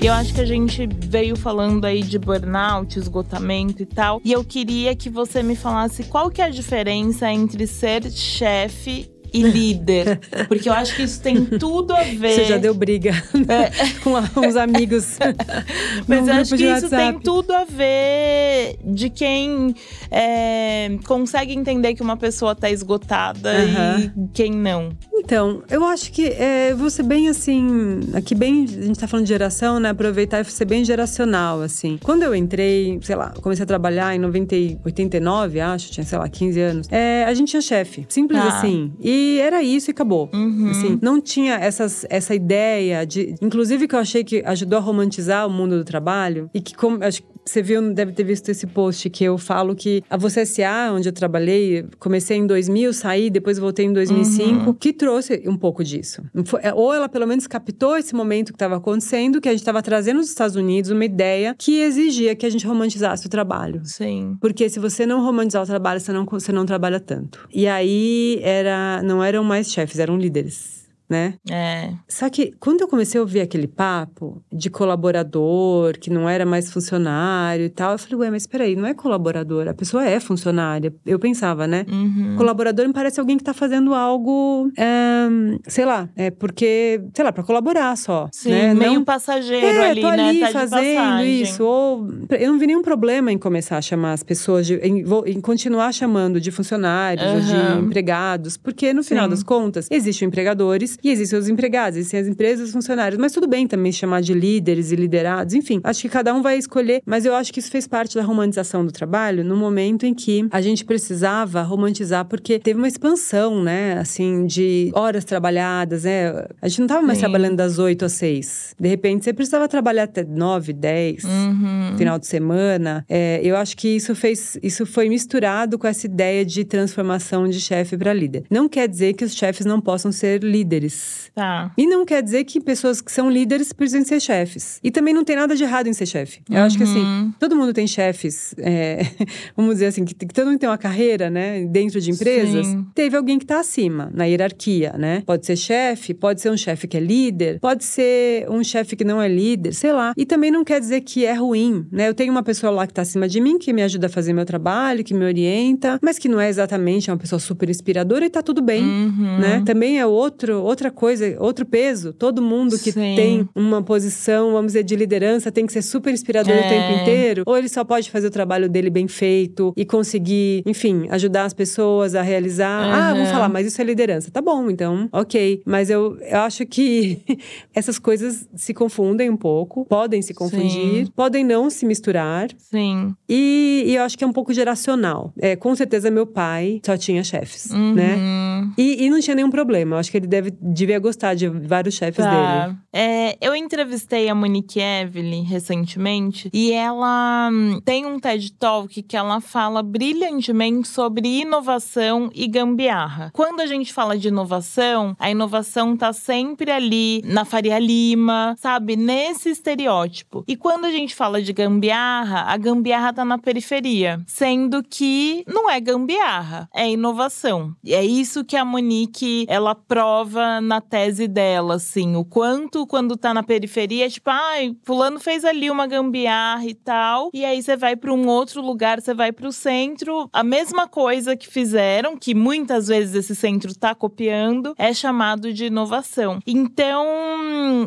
E eu acho que a gente veio falando aí de burnout, esgotamento e tal. E eu queria que você me falasse qual que é a diferença entre ser chefe e líder. Porque eu acho que isso tem tudo a ver. Você já deu briga com a- uns amigos. É. Mas eu acho que isso tem tudo a ver de quem é, consegue entender que uma pessoa tá esgotada Aham. e quem não. Então, eu acho que é, vou ser bem assim. Aqui, bem. A gente tá falando de geração, né? Aproveitar e ser bem geracional, assim. Quando eu entrei, sei lá, comecei a trabalhar em 90, e 89, acho, tinha, sei lá, 15 anos. É, a gente tinha chefe. Simples Tá. assim. E era isso e acabou. Uhum. Assim, não tinha essas, essa ideia de. Inclusive, que eu achei que ajudou a romantizar o mundo do trabalho. E que, como. Acho que você viu, deve ter visto esse post que eu falo que a Você SA, onde eu trabalhei, comecei em 2000, saí, depois voltei em 2005, que trouxe um pouco disso. É, Ou ela pelo menos captou esse momento que estava acontecendo, que a gente estava trazendo dos Estados Unidos uma ideia que exigia que a gente romantizasse o trabalho. Sim. Porque se você não romantizar o trabalho, você não, você não trabalha tanto. E aí era, não eram mais chefes, eram líderes. Né? É. Só que quando eu comecei a ouvir aquele papo de colaborador, que não era mais funcionário e tal, eu falei, ué, mas peraí, não é colaborador, a pessoa é funcionária. Eu pensava, né? Uhum. Colaborador me parece alguém que tá fazendo algo, é, sei lá, é porque, sei lá, pra colaborar só. Sim, né? meio Não- passageiro é, ali, tô né? ali Tá de fazendo isso. Ou eu não vi nenhum problema em começar a chamar as pessoas, de, em, em continuar chamando de funcionários ou de empregados, porque no final Sim. das contas existem empregadores e existem os empregados, existem as empresas os funcionários. Mas tudo bem também chamar de líderes e liderados, enfim. Acho que cada um vai escolher, mas eu acho que isso fez parte da romantização do trabalho no momento em que a gente precisava romantizar, porque teve uma expansão, né, assim, de horas trabalhadas, né? A gente não estava mais Sim. trabalhando das 8 às 6. De repente, você precisava trabalhar até 9, 10 Uhum. final de semana. É, eu acho que isso fez, isso foi misturado com essa ideia de transformação de chefe para líder. Não quer dizer que os chefes não possam ser líderes. Líderes. Tá. E não quer dizer que pessoas que são líderes precisam ser chefes. E também não tem nada de errado em ser chefe. Eu acho que assim, Uhum. todo mundo tem chefes, é, vamos dizer assim, que, que todo mundo tem uma carreira, né, dentro de empresas. Sim. Teve alguém que tá acima, na hierarquia, né? Pode ser chefe, pode ser um chefe que é líder, pode ser um chefe que não é líder, sei lá. E também não quer dizer que é ruim, né? Eu tenho uma pessoa lá que tá acima de mim, que me ajuda a fazer meu trabalho, que me orienta, mas que não é exatamente uma pessoa super inspiradora e tá tudo bem Uhum. né? Também é outro, outra coisa, outro peso. Todo mundo que Sim. tem uma posição, vamos dizer, de liderança tem que ser super inspirador o É. tempo inteiro. Ou ele só pode fazer o trabalho dele bem feito e conseguir, enfim, ajudar as pessoas a realizar. Ah, vamos Uhum. falar, mas isso é liderança. Tá bom, então, ok. Mas eu, eu acho que essas coisas se confundem um pouco, podem se confundir, Sim. podem não se misturar. Sim. E, e eu acho que é um pouco geracional. É, com certeza, meu pai só tinha chefes, né? Uhum. E, e não tinha nenhum problema. Eu acho que ele deve, devia gostar de vários chefes dele. Tá. É, eu entrevistei a Monique Evelyn recentemente e ela hum, tem um TED Talk que ela fala brilhantemente sobre inovação e gambiarra. Quando a gente fala de inovação, a inovação tá sempre ali na Faria Lima, sabe? Nesse estereótipo. E quando a gente fala de gambiarra, a gambiarra tá na periferia, sendo que não é gambiarra, é inovação. E é isso que a Monique ela prova na tese dela, assim, o quanto quando tá na periferia, tipo, ai, fulano fez ali uma gambiarra e tal, e aí você vai para um outro lugar, você vai para o centro, a mesma coisa que fizeram, que muitas vezes esse centro tá copiando, é chamado de inovação. Então,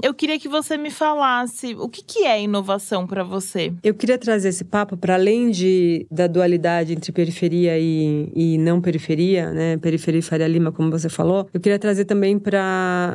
eu queria que você me falasse o que que é inovação para você. Eu queria trazer esse papo para além de, da dualidade entre periferia e, e não periferia, né? Periferia e Faria Lima, como você falou. Eu queria trazer também para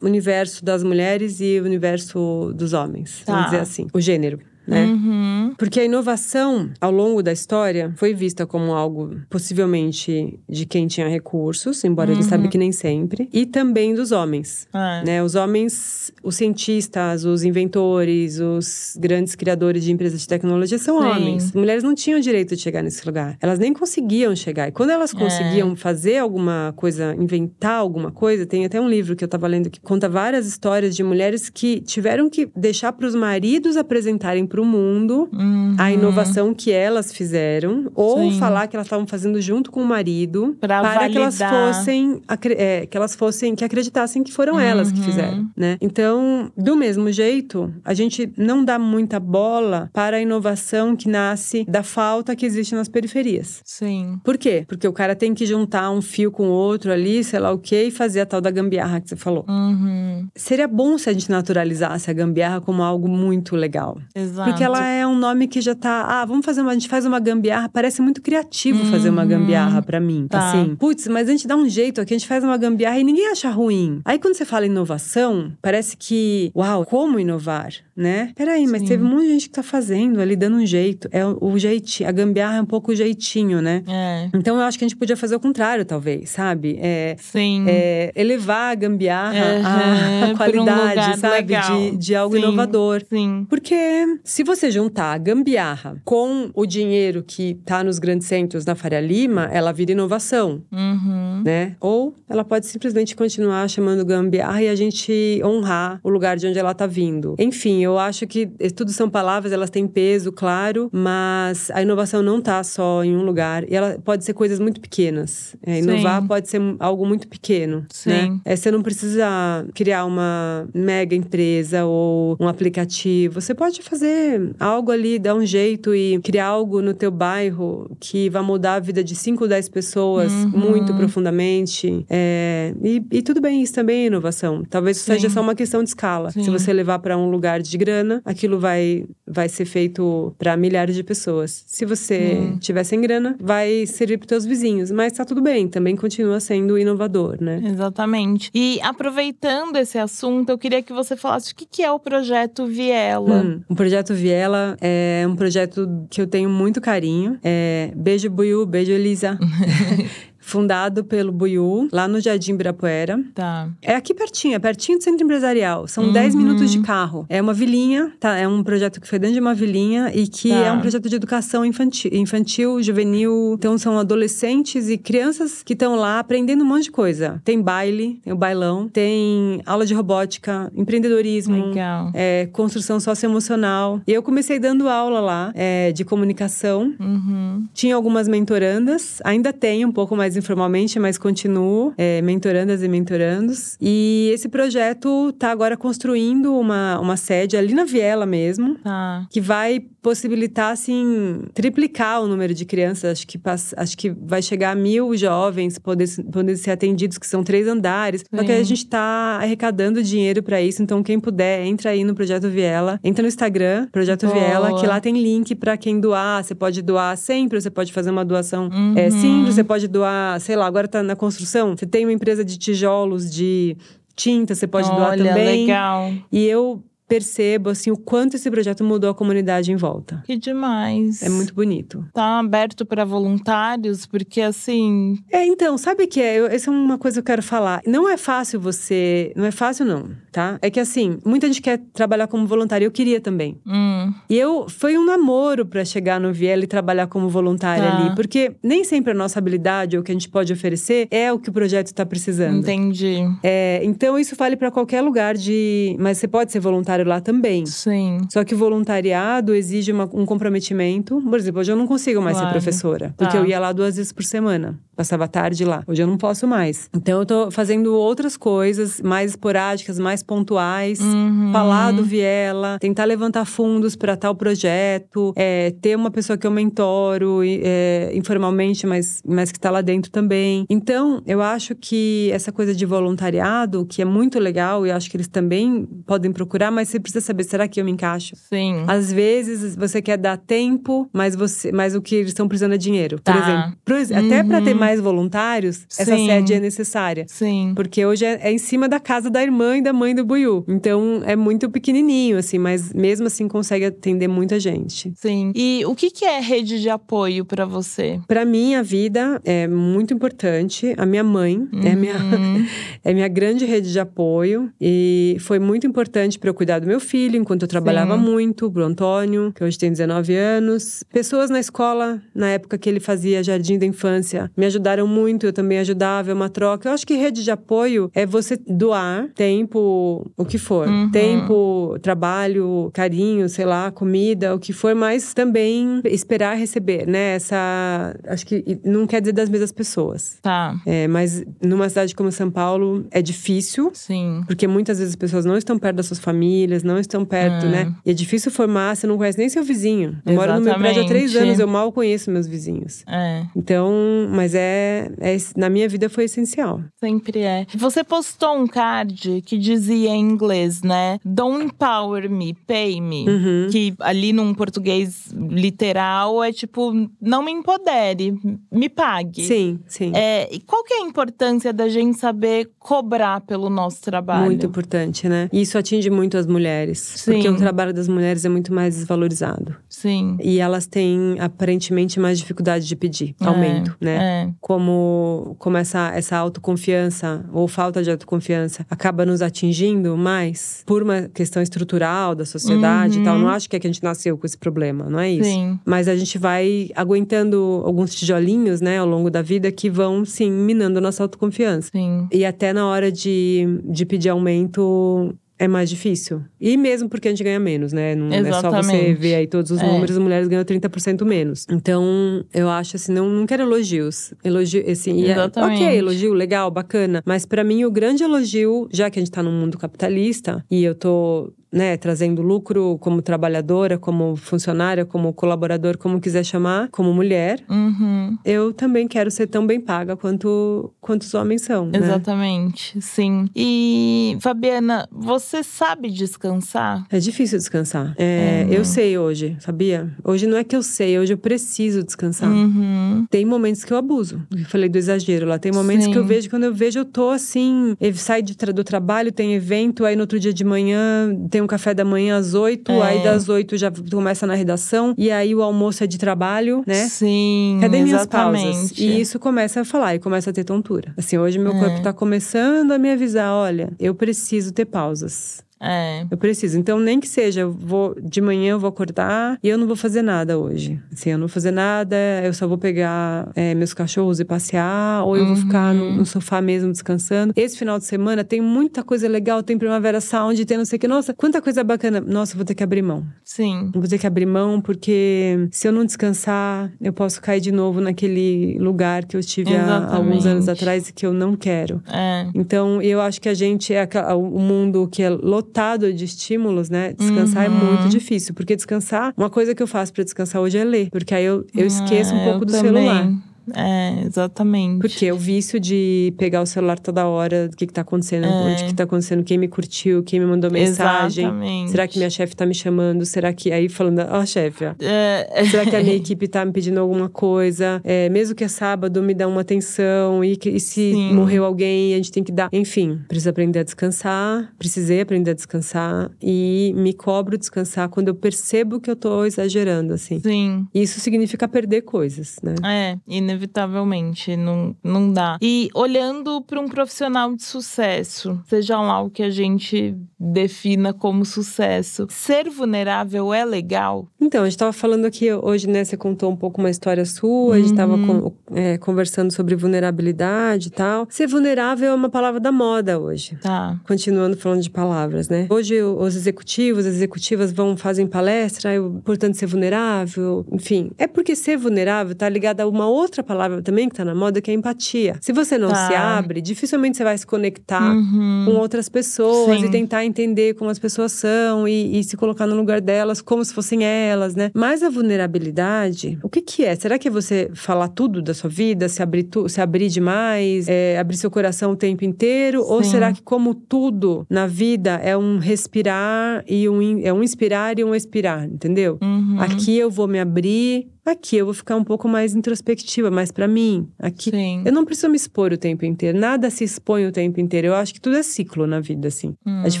o universo das mulheres e o universo dos homens, Tá. vamos dizer assim, o gênero. Né? Uhum. Porque a inovação, ao longo da história, foi vista como algo possivelmente de quem tinha recursos, embora a gente sabe que nem sempre, e também dos homens. É. Né? Os homens, os cientistas, os inventores, os grandes criadores de empresas de tecnologia são Sim. homens. Mulheres não tinham direito de chegar nesse lugar. Elas nem conseguiam chegar. E quando elas É. conseguiam fazer alguma coisa, inventar alguma coisa, tem até um livro que eu tava lendo que conta várias histórias de mulheres que tiveram que deixar para os maridos apresentarem para o mundo Uhum. a inovação que elas fizeram, ou Sim. falar que elas estavam fazendo junto com o marido, Pra para que elas validar. fossem, é, que elas fossem, que acreditassem que foram elas que Uhum. fizeram, né? Então, do mesmo jeito, a gente não dá muita bola para a inovação que nasce da falta que existe nas periferias. Sim. Por quê? Porque o cara tem que juntar um fio com o outro ali, sei lá o quê, e fazer a tal da gambiarra que você falou. Uhum. Seria bom se a gente naturalizasse a gambiarra como algo muito legal. Exato. Porque ela é um nome que já tá. Ah, vamos fazer uma. A gente faz uma gambiarra. Parece muito criativo fazer uma gambiarra pra mim. Tá. Assim. Putz, mas a gente dá um jeito aqui, a gente faz uma gambiarra e ninguém acha ruim. Aí quando você fala inovação, parece que. Uau, como inovar? Né? Peraí, mas Sim. teve um monte de gente que tá fazendo ali, dando um jeito. É o, o jeitinho. A gambiarra é um pouco o jeitinho, né? É. Então eu acho que a gente podia fazer o contrário, talvez, sabe? É, Sim. é, elevar a gambiarra Uhum, à um qualidade, lugar sabe? legal. De, de algo Sim. inovador. Sim. Porque se você juntar a gambiarra com o dinheiro que tá nos grandes centros na Faria Lima, ela vira inovação, Uhum. né? Ou ela pode simplesmente continuar chamando gambiarra e a gente honrar o lugar de onde ela tá vindo. Enfim, eu acho que eh, tudo são palavras, elas têm peso, claro, mas a inovação não tá só em um lugar e ela pode ser coisas muito pequenas. É, inovar Sim. pode ser algo muito pequeno, Sim. né? É, você não precisa criar uma mega empresa ou um aplicativo. Você pode fazer algo ali, dar um jeito e criar algo no teu bairro que vai mudar a vida de 5, 10 pessoas Uhum. muito profundamente. É, e, e tudo bem, isso também é inovação. Talvez Sim. seja só uma questão de escala. Sim. Se você levar para um lugar de grana, aquilo vai, vai ser feito para milhares de pessoas. Se você Hum. tiver sem grana, vai servir para teus vizinhos. Mas tá tudo bem, também continua sendo inovador, né? Exatamente. E aproveitando esse assunto, eu queria que você falasse o que que é o projeto Viela. Hum, o projeto Viela é um projeto que eu tenho muito carinho. É, beijo, Buiu, beijo, Elisa. fundado pelo Buiú, lá no Jardim Ibirapuera. Tá. É aqui pertinho, é pertinho do centro empresarial. São 10 minutos de carro. É uma vilinha, tá? É um projeto que foi dentro de uma vilinha e que Tá. é um projeto de educação infantil, infantil, juvenil. Então são adolescentes e crianças que estão lá aprendendo um monte de coisa. Tem baile, tem o bailão, tem aula de robótica, empreendedorismo. Legal. é, construção socioemocional. E eu comecei dando aula lá é, de comunicação. Uhum. Tinha algumas mentorandas, ainda tenho um pouco mais informalmente, mas continuo é, mentorandas e mentorandos. E esse projeto tá agora construindo uma, uma sede ali na Viela mesmo, Tá. que vai possibilitar, assim, triplicar o número de crianças. Acho que, acho que vai chegar a mil jovens poder, poder ser atendidos, que são três andares. Só que Sim. a gente está arrecadando dinheiro para isso, então quem puder, entra aí no Projeto Viela. Entra no Instagram, Projeto Boa. Viela, que lá tem link para quem doar. Você pode doar sempre, você pode fazer uma doação Uhum. é, simples, você pode doar, sei lá, agora tá na construção. Você tem uma empresa de tijolos, de tinta, você pode doar Olha, também. legal. E eu percebo, assim, o quanto esse projeto mudou a comunidade em volta. Que demais. É muito bonito. Tá aberto para voluntários, porque assim. É, então, sabe o que é? Eu, essa é uma coisa que eu quero falar. Não é fácil você. Não é fácil, não, tá? É que assim, muita gente quer trabalhar como voluntário. Eu queria também. Hum, E eu foi um namoro pra chegar no Viela e trabalhar como voluntária Tá. ali. Porque nem sempre a nossa habilidade ou o que a gente pode oferecer é o que o projeto está precisando. entendi. É, então, isso vale pra qualquer lugar de. Mas você pode ser voluntário lá também. Sim. Só que o voluntariado exige uma- um comprometimento. Por exemplo, hoje eu não consigo mais Claro. ser professora. Porque Tá. eu ia lá duas vezes por semana. Passava a tarde lá. Hoje eu não posso mais. Então eu tô fazendo outras coisas mais esporádicas, mais pontuais. Uhum. Falar do Viela, tentar levantar fundos para tal projeto, é, ter uma pessoa que eu mentoro é, informalmente, mas, mas que tá lá dentro também. Então, eu acho que essa coisa de voluntariado, que é muito legal, e acho que eles também podem procurar, mas você precisa saber, será que eu me encaixo? Sim. Às vezes você quer dar tempo, mas você, mas o que eles estão precisando é dinheiro. Por Tá. exemplo, Pro ex- até para ter Uhum. mais voluntários, essa Sim. sede é necessária. Sim. Porque hoje é, é em cima da casa da irmã e da mãe do Buiú. Então é muito pequenininho, assim, mas mesmo assim consegue atender muita gente. Sim. E o que, que é rede de apoio para você? Pra mim, a vida é muito importante. A minha mãe é, a minha, Uhum. é minha grande rede de apoio. E foi muito importante para eu cuidar do meu filho, enquanto eu trabalhava Sim. muito, pro Antônio, que hoje tem 19 anos. Pessoas na escola, na época que ele fazia jardim da infância, me ajudaram muito, eu também ajudava, é uma troca. Eu acho que rede de apoio é você doar tempo, o que for. Uhum. Tempo, trabalho, carinho, sei lá, comida, o que for, mas também esperar receber, né? Essa. Acho que não quer dizer das mesmas pessoas. Tá. É, mas numa cidade como São Paulo é difícil. Sim. Porque muitas vezes as pessoas não estão perto das suas famílias, não estão perto, É. né? E é difícil formar, você não conhece nem seu vizinho. Eu moro no meu prédio há três anos, eu mal conheço meus vizinhos. É. Então, mas é, é na minha vida foi essencial. Sempre é. Você postou um card que dizia em inglês, né? Don't empower me, pay me. Uhum. Que ali num português literal é tipo, não me empodere, me pague. Sim, sim. É, e qual que é a importância da gente saber cobrar pelo nosso trabalho? Muito importante, né? E isso atinge muito as mulheres. Sim. Porque o trabalho das mulheres é muito mais desvalorizado. Sim. E elas têm, aparentemente, mais dificuldade de pedir aumento, né? É. Como, como essa, essa autoconfiança ou falta de autoconfiança acaba nos atingindo mais por uma questão estrutural da sociedade e tal. Uhum. Não acho que, é que a gente nasceu com esse problema, não é isso? Sim. Mas a gente vai aguentando alguns tijolinhos, né, ao longo da vida que vão, sim, minando a nossa autoconfiança. Sim. E até na hora de, de pedir aumento é mais difícil. E mesmo porque a gente ganha menos, né? Não é só você Exatamente. ver aí todos os É. números, as mulheres ganham 30% menos. Então, eu acho assim, não, não quero elogios. Elogio, assim, e é- Exatamente. ok, elogio, legal, bacana. Mas pra mim, o grande elogio, já que a gente tá num mundo capitalista e eu tô né, trazendo lucro como trabalhadora, como funcionária, como colaborador, como quiser chamar, como mulher, Uhum. eu também quero ser tão bem paga quanto, quanto os homens são. né? Exatamente, sim. E, Fabiana, você sabe descansar? É difícil descansar. É, É. Eu sei hoje, sabia? Hoje não é que eu sei, hoje eu preciso descansar. Uhum. Tem momentos que eu abuso. Eu falei do exagero lá. Tem momentos Sim. que eu vejo, quando eu vejo, eu tô assim. Eu saio de tra- do trabalho, tem evento, aí no outro dia de manhã tem um café da manhã às oito, É. aí das oito já começa na redação, e aí o almoço é de trabalho, né? Sim, Cadê minhas pausas? E isso começa a falar e começa a ter tontura. Assim, hoje meu É. corpo tá começando a me avisar: olha, eu preciso ter pausas. É. Eu preciso. Então, nem que seja, eu vou de manhã eu vou acordar e eu não vou fazer nada hoje. Assim, eu não vou fazer nada, eu só vou pegar é, meus cachorros e passear, ou eu vou ficar no, Uhum. no sofá mesmo descansando. Esse final de semana tem muita coisa legal, tem Primavera Sound, tem não sei o que. Nossa, quanta coisa bacana. Nossa, eu vou ter que abrir mão. Sim. Eu Vou ter que abrir mão, porque se eu não descansar, eu posso cair de novo naquele lugar que eu estive há alguns anos atrás e que eu não quero. É. Então, eu acho que a gente é o mundo que é lotado de estímulos, né? Descansar é Uhum. muito difícil, porque descansar, uma coisa que eu faço pra descansar hoje é ler, porque aí eu, eu esqueço um É, pouco do também. celular. É, exatamente. Porque o vício de pegar o celular toda hora, o que, que tá acontecendo, onde que tá acontecendo, quem me curtiu, quem me mandou mensagem. É. Exatamente. Será que minha chefe tá me chamando? Será que. Aí falando, ó, chefe. É, Será que a minha equipe tá me pedindo alguma coisa? É, mesmo que é sábado, me dá uma atenção. E, que- e se Sim. morreu alguém, a gente tem que dar. Enfim, preciso aprender a descansar. Precisei aprender a descansar. E me cobro descansar quando eu percebo que eu tô exagerando, assim. Sim. Isso significa perder coisas, né? É, inevitavelmente, não, não dá. E olhando para um profissional de sucesso, seja lá o que a gente defina como sucesso, ser vulnerável é legal? Então, a gente tava falando aqui hoje, né? Você contou um pouco uma história sua, a gente tava Uhum. com- é, conversando sobre vulnerabilidade e tal. Ser vulnerável é uma palavra da moda hoje. Tá. Continuando falando de palavras, né? Hoje os executivos, as executivas vão fazem palestra, é importante ser vulnerável, enfim. É porque ser vulnerável tá ligado a uma outra palavra também que tá na moda, que é empatia. Se você não Tá. se abre, dificilmente você vai se conectar Uhum. com outras pessoas Sim. e tentar entender como as pessoas são e, e se colocar no lugar delas como se fossem elas, né? Mas a vulnerabilidade, o que que é? Será que é você falar tudo da sua vida, se abrir, tu, se abrir demais, é, abrir seu coração o tempo inteiro? Ou Sim. será que como tudo na vida é um respirar e um é um inspirar e um expirar, entendeu? Uhum. Aqui eu vou me abrir, aqui eu vou ficar um pouco mais introspectiva, mais pra mim. Aqui Sim. eu não preciso me expor o tempo inteiro. Nada se expõe o tempo inteiro. Eu acho que tudo é ciclo na vida, assim. Hum. A gente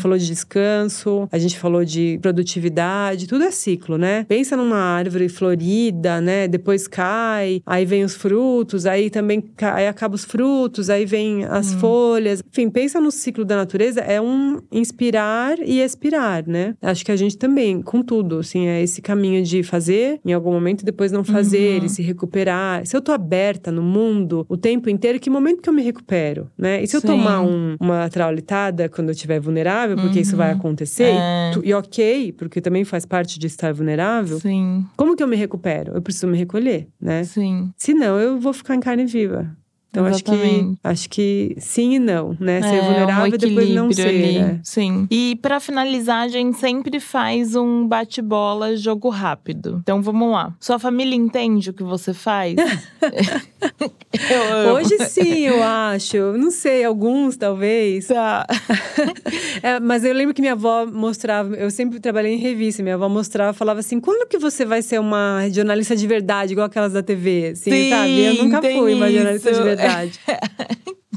falou de descanso, a gente falou de produtividade, tudo é ciclo, né? Pensa numa árvore florida, né? Depois cai, aí vem os frutos, aí também ca- aí acaba os frutos, aí vem as Hum. folhas. Enfim, pensa no ciclo da natureza, é um inspirar e expirar, né? Acho que a gente também, com tudo, assim, é esse caminho de fazer em algum momento e depois não fazer, Uhum. e se recuperar. Se eu tô aberta no mundo o tempo inteiro, que momento que eu me recupero, né? E se eu Sim. tomar um- uma traulitada quando eu estiver vulnerável, porque isso vai acontecer, É. e e ok, porque também faz parte de estar vulnerável, Sim, como que eu me recupero? Eu preciso me recolher, né? sim. Senão eu vou ficar em carne viva. Então acho que, acho que sim e não, né? Ser É, vulnerável um e depois não ser. ali. né? Sim. E pra finalizar, a gente sempre faz um bate-bola, jogo rápido. Então vamos lá. Sua família entende o que você faz? Hoje sim, eu acho. Eu Não sei, alguns talvez. Tá. É, mas eu lembro que minha avó mostrava, eu sempre trabalhei em revista, minha avó mostrava, falava assim: quando que você vai ser uma jornalista de verdade, igual aquelas da TV? Assim, Sim, sabe? Eu nunca fui uma jornalista isso. de verdade. verdade.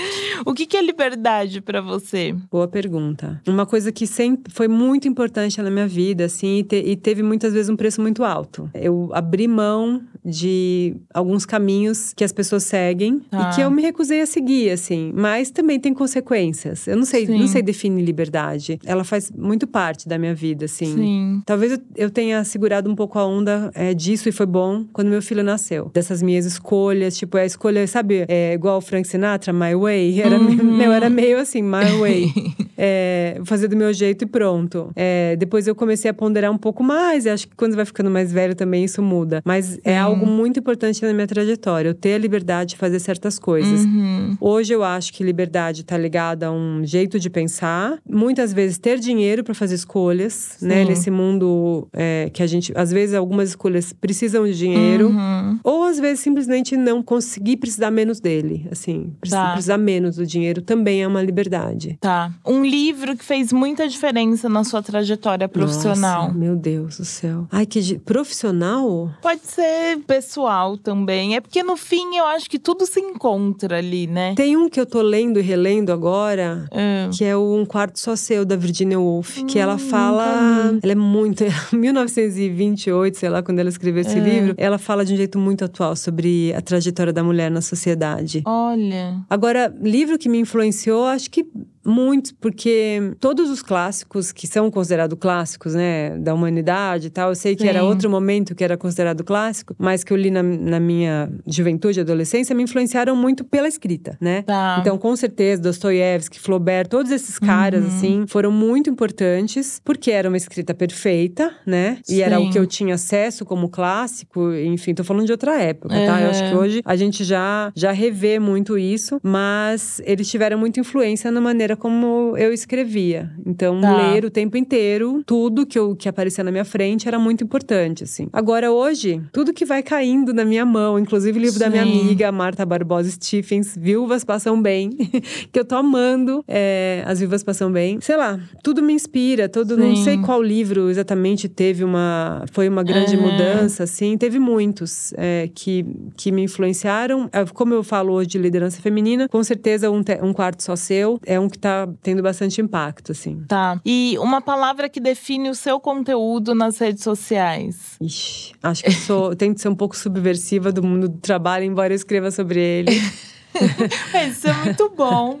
O que, que é liberdade pra você? Boa pergunta. Uma coisa que sempre foi muito importante na minha vida, assim, e, te- e teve muitas vezes um preço muito alto. Eu abri mão de alguns caminhos que as pessoas seguem Tá. e que eu me recusei a seguir, assim. Mas também tem consequências. Eu não sei, Sim. não sei definir liberdade. Ela faz muito parte da minha vida, assim. Sim. Talvez eu, tenha segurado um pouco a onda é, disso e foi bom quando meu filho nasceu. Dessas minhas escolhas, tipo, a escolha, sabe, é, igual o Frank Sinatra, My Way. Era, Uhum. meu, era meio assim, My Way. É, fazer do meu jeito e pronto. É, depois eu comecei a ponderar um pouco mais, acho que quando vai ficando mais velho também isso muda. Mas é algo muito importante na minha trajetória, eu ter a liberdade de fazer certas coisas. Uhum. Hoje eu acho que liberdade está ligada a um jeito de pensar. Muitas vezes ter dinheiro para fazer escolhas, né? Sim. Nesse mundo é, que a gente, às vezes, algumas escolhas precisam de dinheiro. Uhum. Ou às vezes simplesmente não conseguir precisar menos dele. Assim, precisar, Tá. Precisar menos do dinheiro também é uma liberdade. Tá. Um livro que fez muita diferença na sua trajetória profissional. Nossa, meu Deus do céu. Ai, que profissional? Pode ser pessoal também. É porque no fim eu acho que tudo se encontra ali, né? Tem um que eu tô lendo e relendo agora, hum. que é o Um Quarto Só Seu, da Virginia Woolf, hum, que ela hum, fala. Ela é muito. 1928, sei lá, quando ela escreveu esse é. livro, ela fala de um jeito muito atual sobre a trajetória da mulher na sociedade. Olha. Agora, livro que me influenciou, acho que muito, porque todos os clássicos que são considerados clássicos, né, da humanidade e tal, eu sei Sim. que era outro momento que era considerado clássico, mas que eu li na, na minha juventude e adolescência me influenciaram muito pela escrita, né? Tá. Então, com certeza, Dostoiévski, Flaubert, todos esses caras, uhum. assim, foram muito importantes, porque era uma escrita perfeita, né? Sim. E era o que eu tinha acesso como clássico, enfim, tô falando de outra época, uhum. tá? Eu acho que hoje a gente já, já revê muito isso, mas eles tiveram muita influência na maneira maneira como eu escrevia. Então, tá. ler o tempo inteiro, tudo que, eu, que aparecia na minha frente era muito importante, assim. Agora, hoje, tudo que vai caindo na minha mão, inclusive o livro Sim. da minha amiga Marta Barbosa Stephens, Viúvas Passam Bem, que eu tô amando. É, As Viúvas Passam Bem. Sei lá, tudo me inspira, todo, não sei qual livro exatamente teve uma. Foi uma grande é. mudança, assim. Teve muitos é, que, que me influenciaram. É, como eu falo hoje de liderança feminina, com certeza um, um quarto só seu é um que tá tendo bastante impacto, assim. Tá. E uma palavra que define o seu conteúdo nas redes sociais? Ixi, acho que sou, tento ser um pouco subversiva do mundo do trabalho, embora eu escreva sobre ele. Isso é muito bom.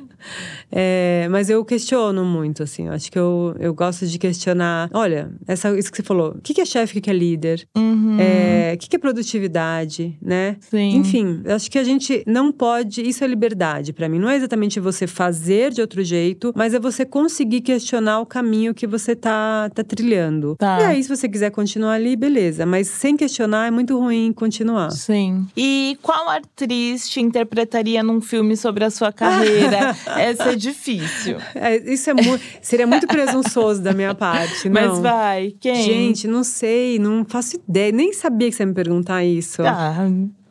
É, mas eu questiono muito, assim. Acho que eu, eu gosto de questionar. Olha, essa, isso que você falou. O que é chefe, o que é líder? Uhum. É, o que é produtividade, né? Sim. Enfim, acho que a gente não pode. Isso é liberdade para mim. Não é exatamente você fazer de outro jeito, mas é você conseguir questionar o caminho que você tá, tá trilhando. Tá. E aí, se você quiser continuar ali, beleza. Mas sem questionar é muito ruim continuar. Sim. E qual atriz te interpretaria num filme sobre a sua carreira? Essa é difícil. É, isso é muito, seria muito presunçoso da minha parte, não. Mas vai, quem? Gente, não sei, não faço ideia. Nem sabia que você ia me perguntar isso. Ah,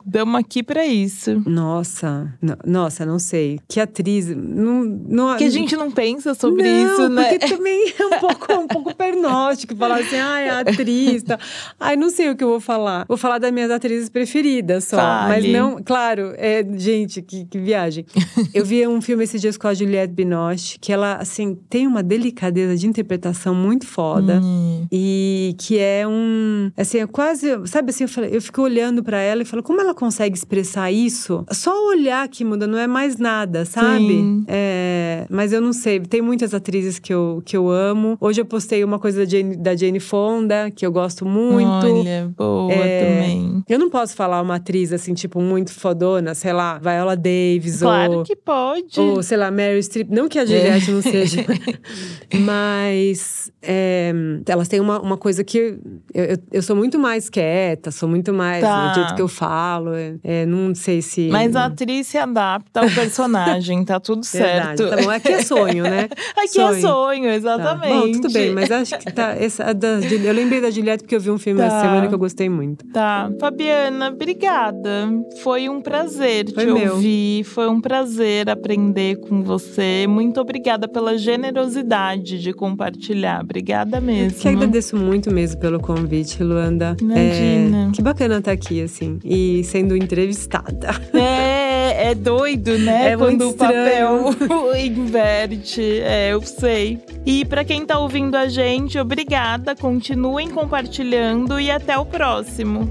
Estamos aqui para isso. Nossa, nossa, não sei. Que atriz. Não, não, que a gente não pensa sobre não, isso, né? Porque também é um pouco, um pouco pernóstico falar assim, ai, ah, é atriz. Tá. Ai, não sei o que eu vou falar. Vou falar das minhas atrizes preferidas só. Fale. Mas não, claro, é, gente, que, que viagem. eu vi um filme esses dias com a Juliette Binoche, que ela, assim, tem uma delicadeza de interpretação muito foda. Hum. E que é um. Assim, é quase. Sabe assim, eu, falei, eu fico olhando para ela e falo, como ela consegue expressar isso, só olhar que muda, não é mais nada, sabe? É, mas eu não sei, tem muitas atrizes que eu, que eu amo. Hoje eu postei uma coisa da Jane, da Jane Fonda, que eu gosto muito. Olha, boa é, também. Eu não posso falar uma atriz assim, tipo, muito fodona, sei lá, Viola Davis claro ou. que pode. Ou, sei lá, Mary Streep. Não que a Juliette é. não seja. mas é, elas têm uma, uma coisa que eu, eu, eu, sou muito mais quieta, sou muito mais tá. do jeito que eu falo. É, é, não sei se. Mas a atriz se adapta ao personagem, tá tudo certo. Verdade. Tá bom, aqui é sonho, né? aqui é sonho. é sonho, exatamente. Tá. Bom, tudo bem, mas acho que tá. Essa, da, eu lembrei da Juliette porque eu vi um filme tá. essa semana que eu gostei muito. Tá. Fabiana, obrigada. Foi um prazer Foi te meu. ouvir. Foi um prazer aprender com você. Muito obrigada pela generosidade de compartilhar. Obrigada mesmo. Eu que agradeço muito mesmo pelo convite, Luanda. Imagina. É, que bacana estar aqui, assim. E sendo entrevistada. É, é doido, né? É Quando o papel inverte. É, eu sei. E para quem tá ouvindo a gente, obrigada. Continuem compartilhando e até o próximo.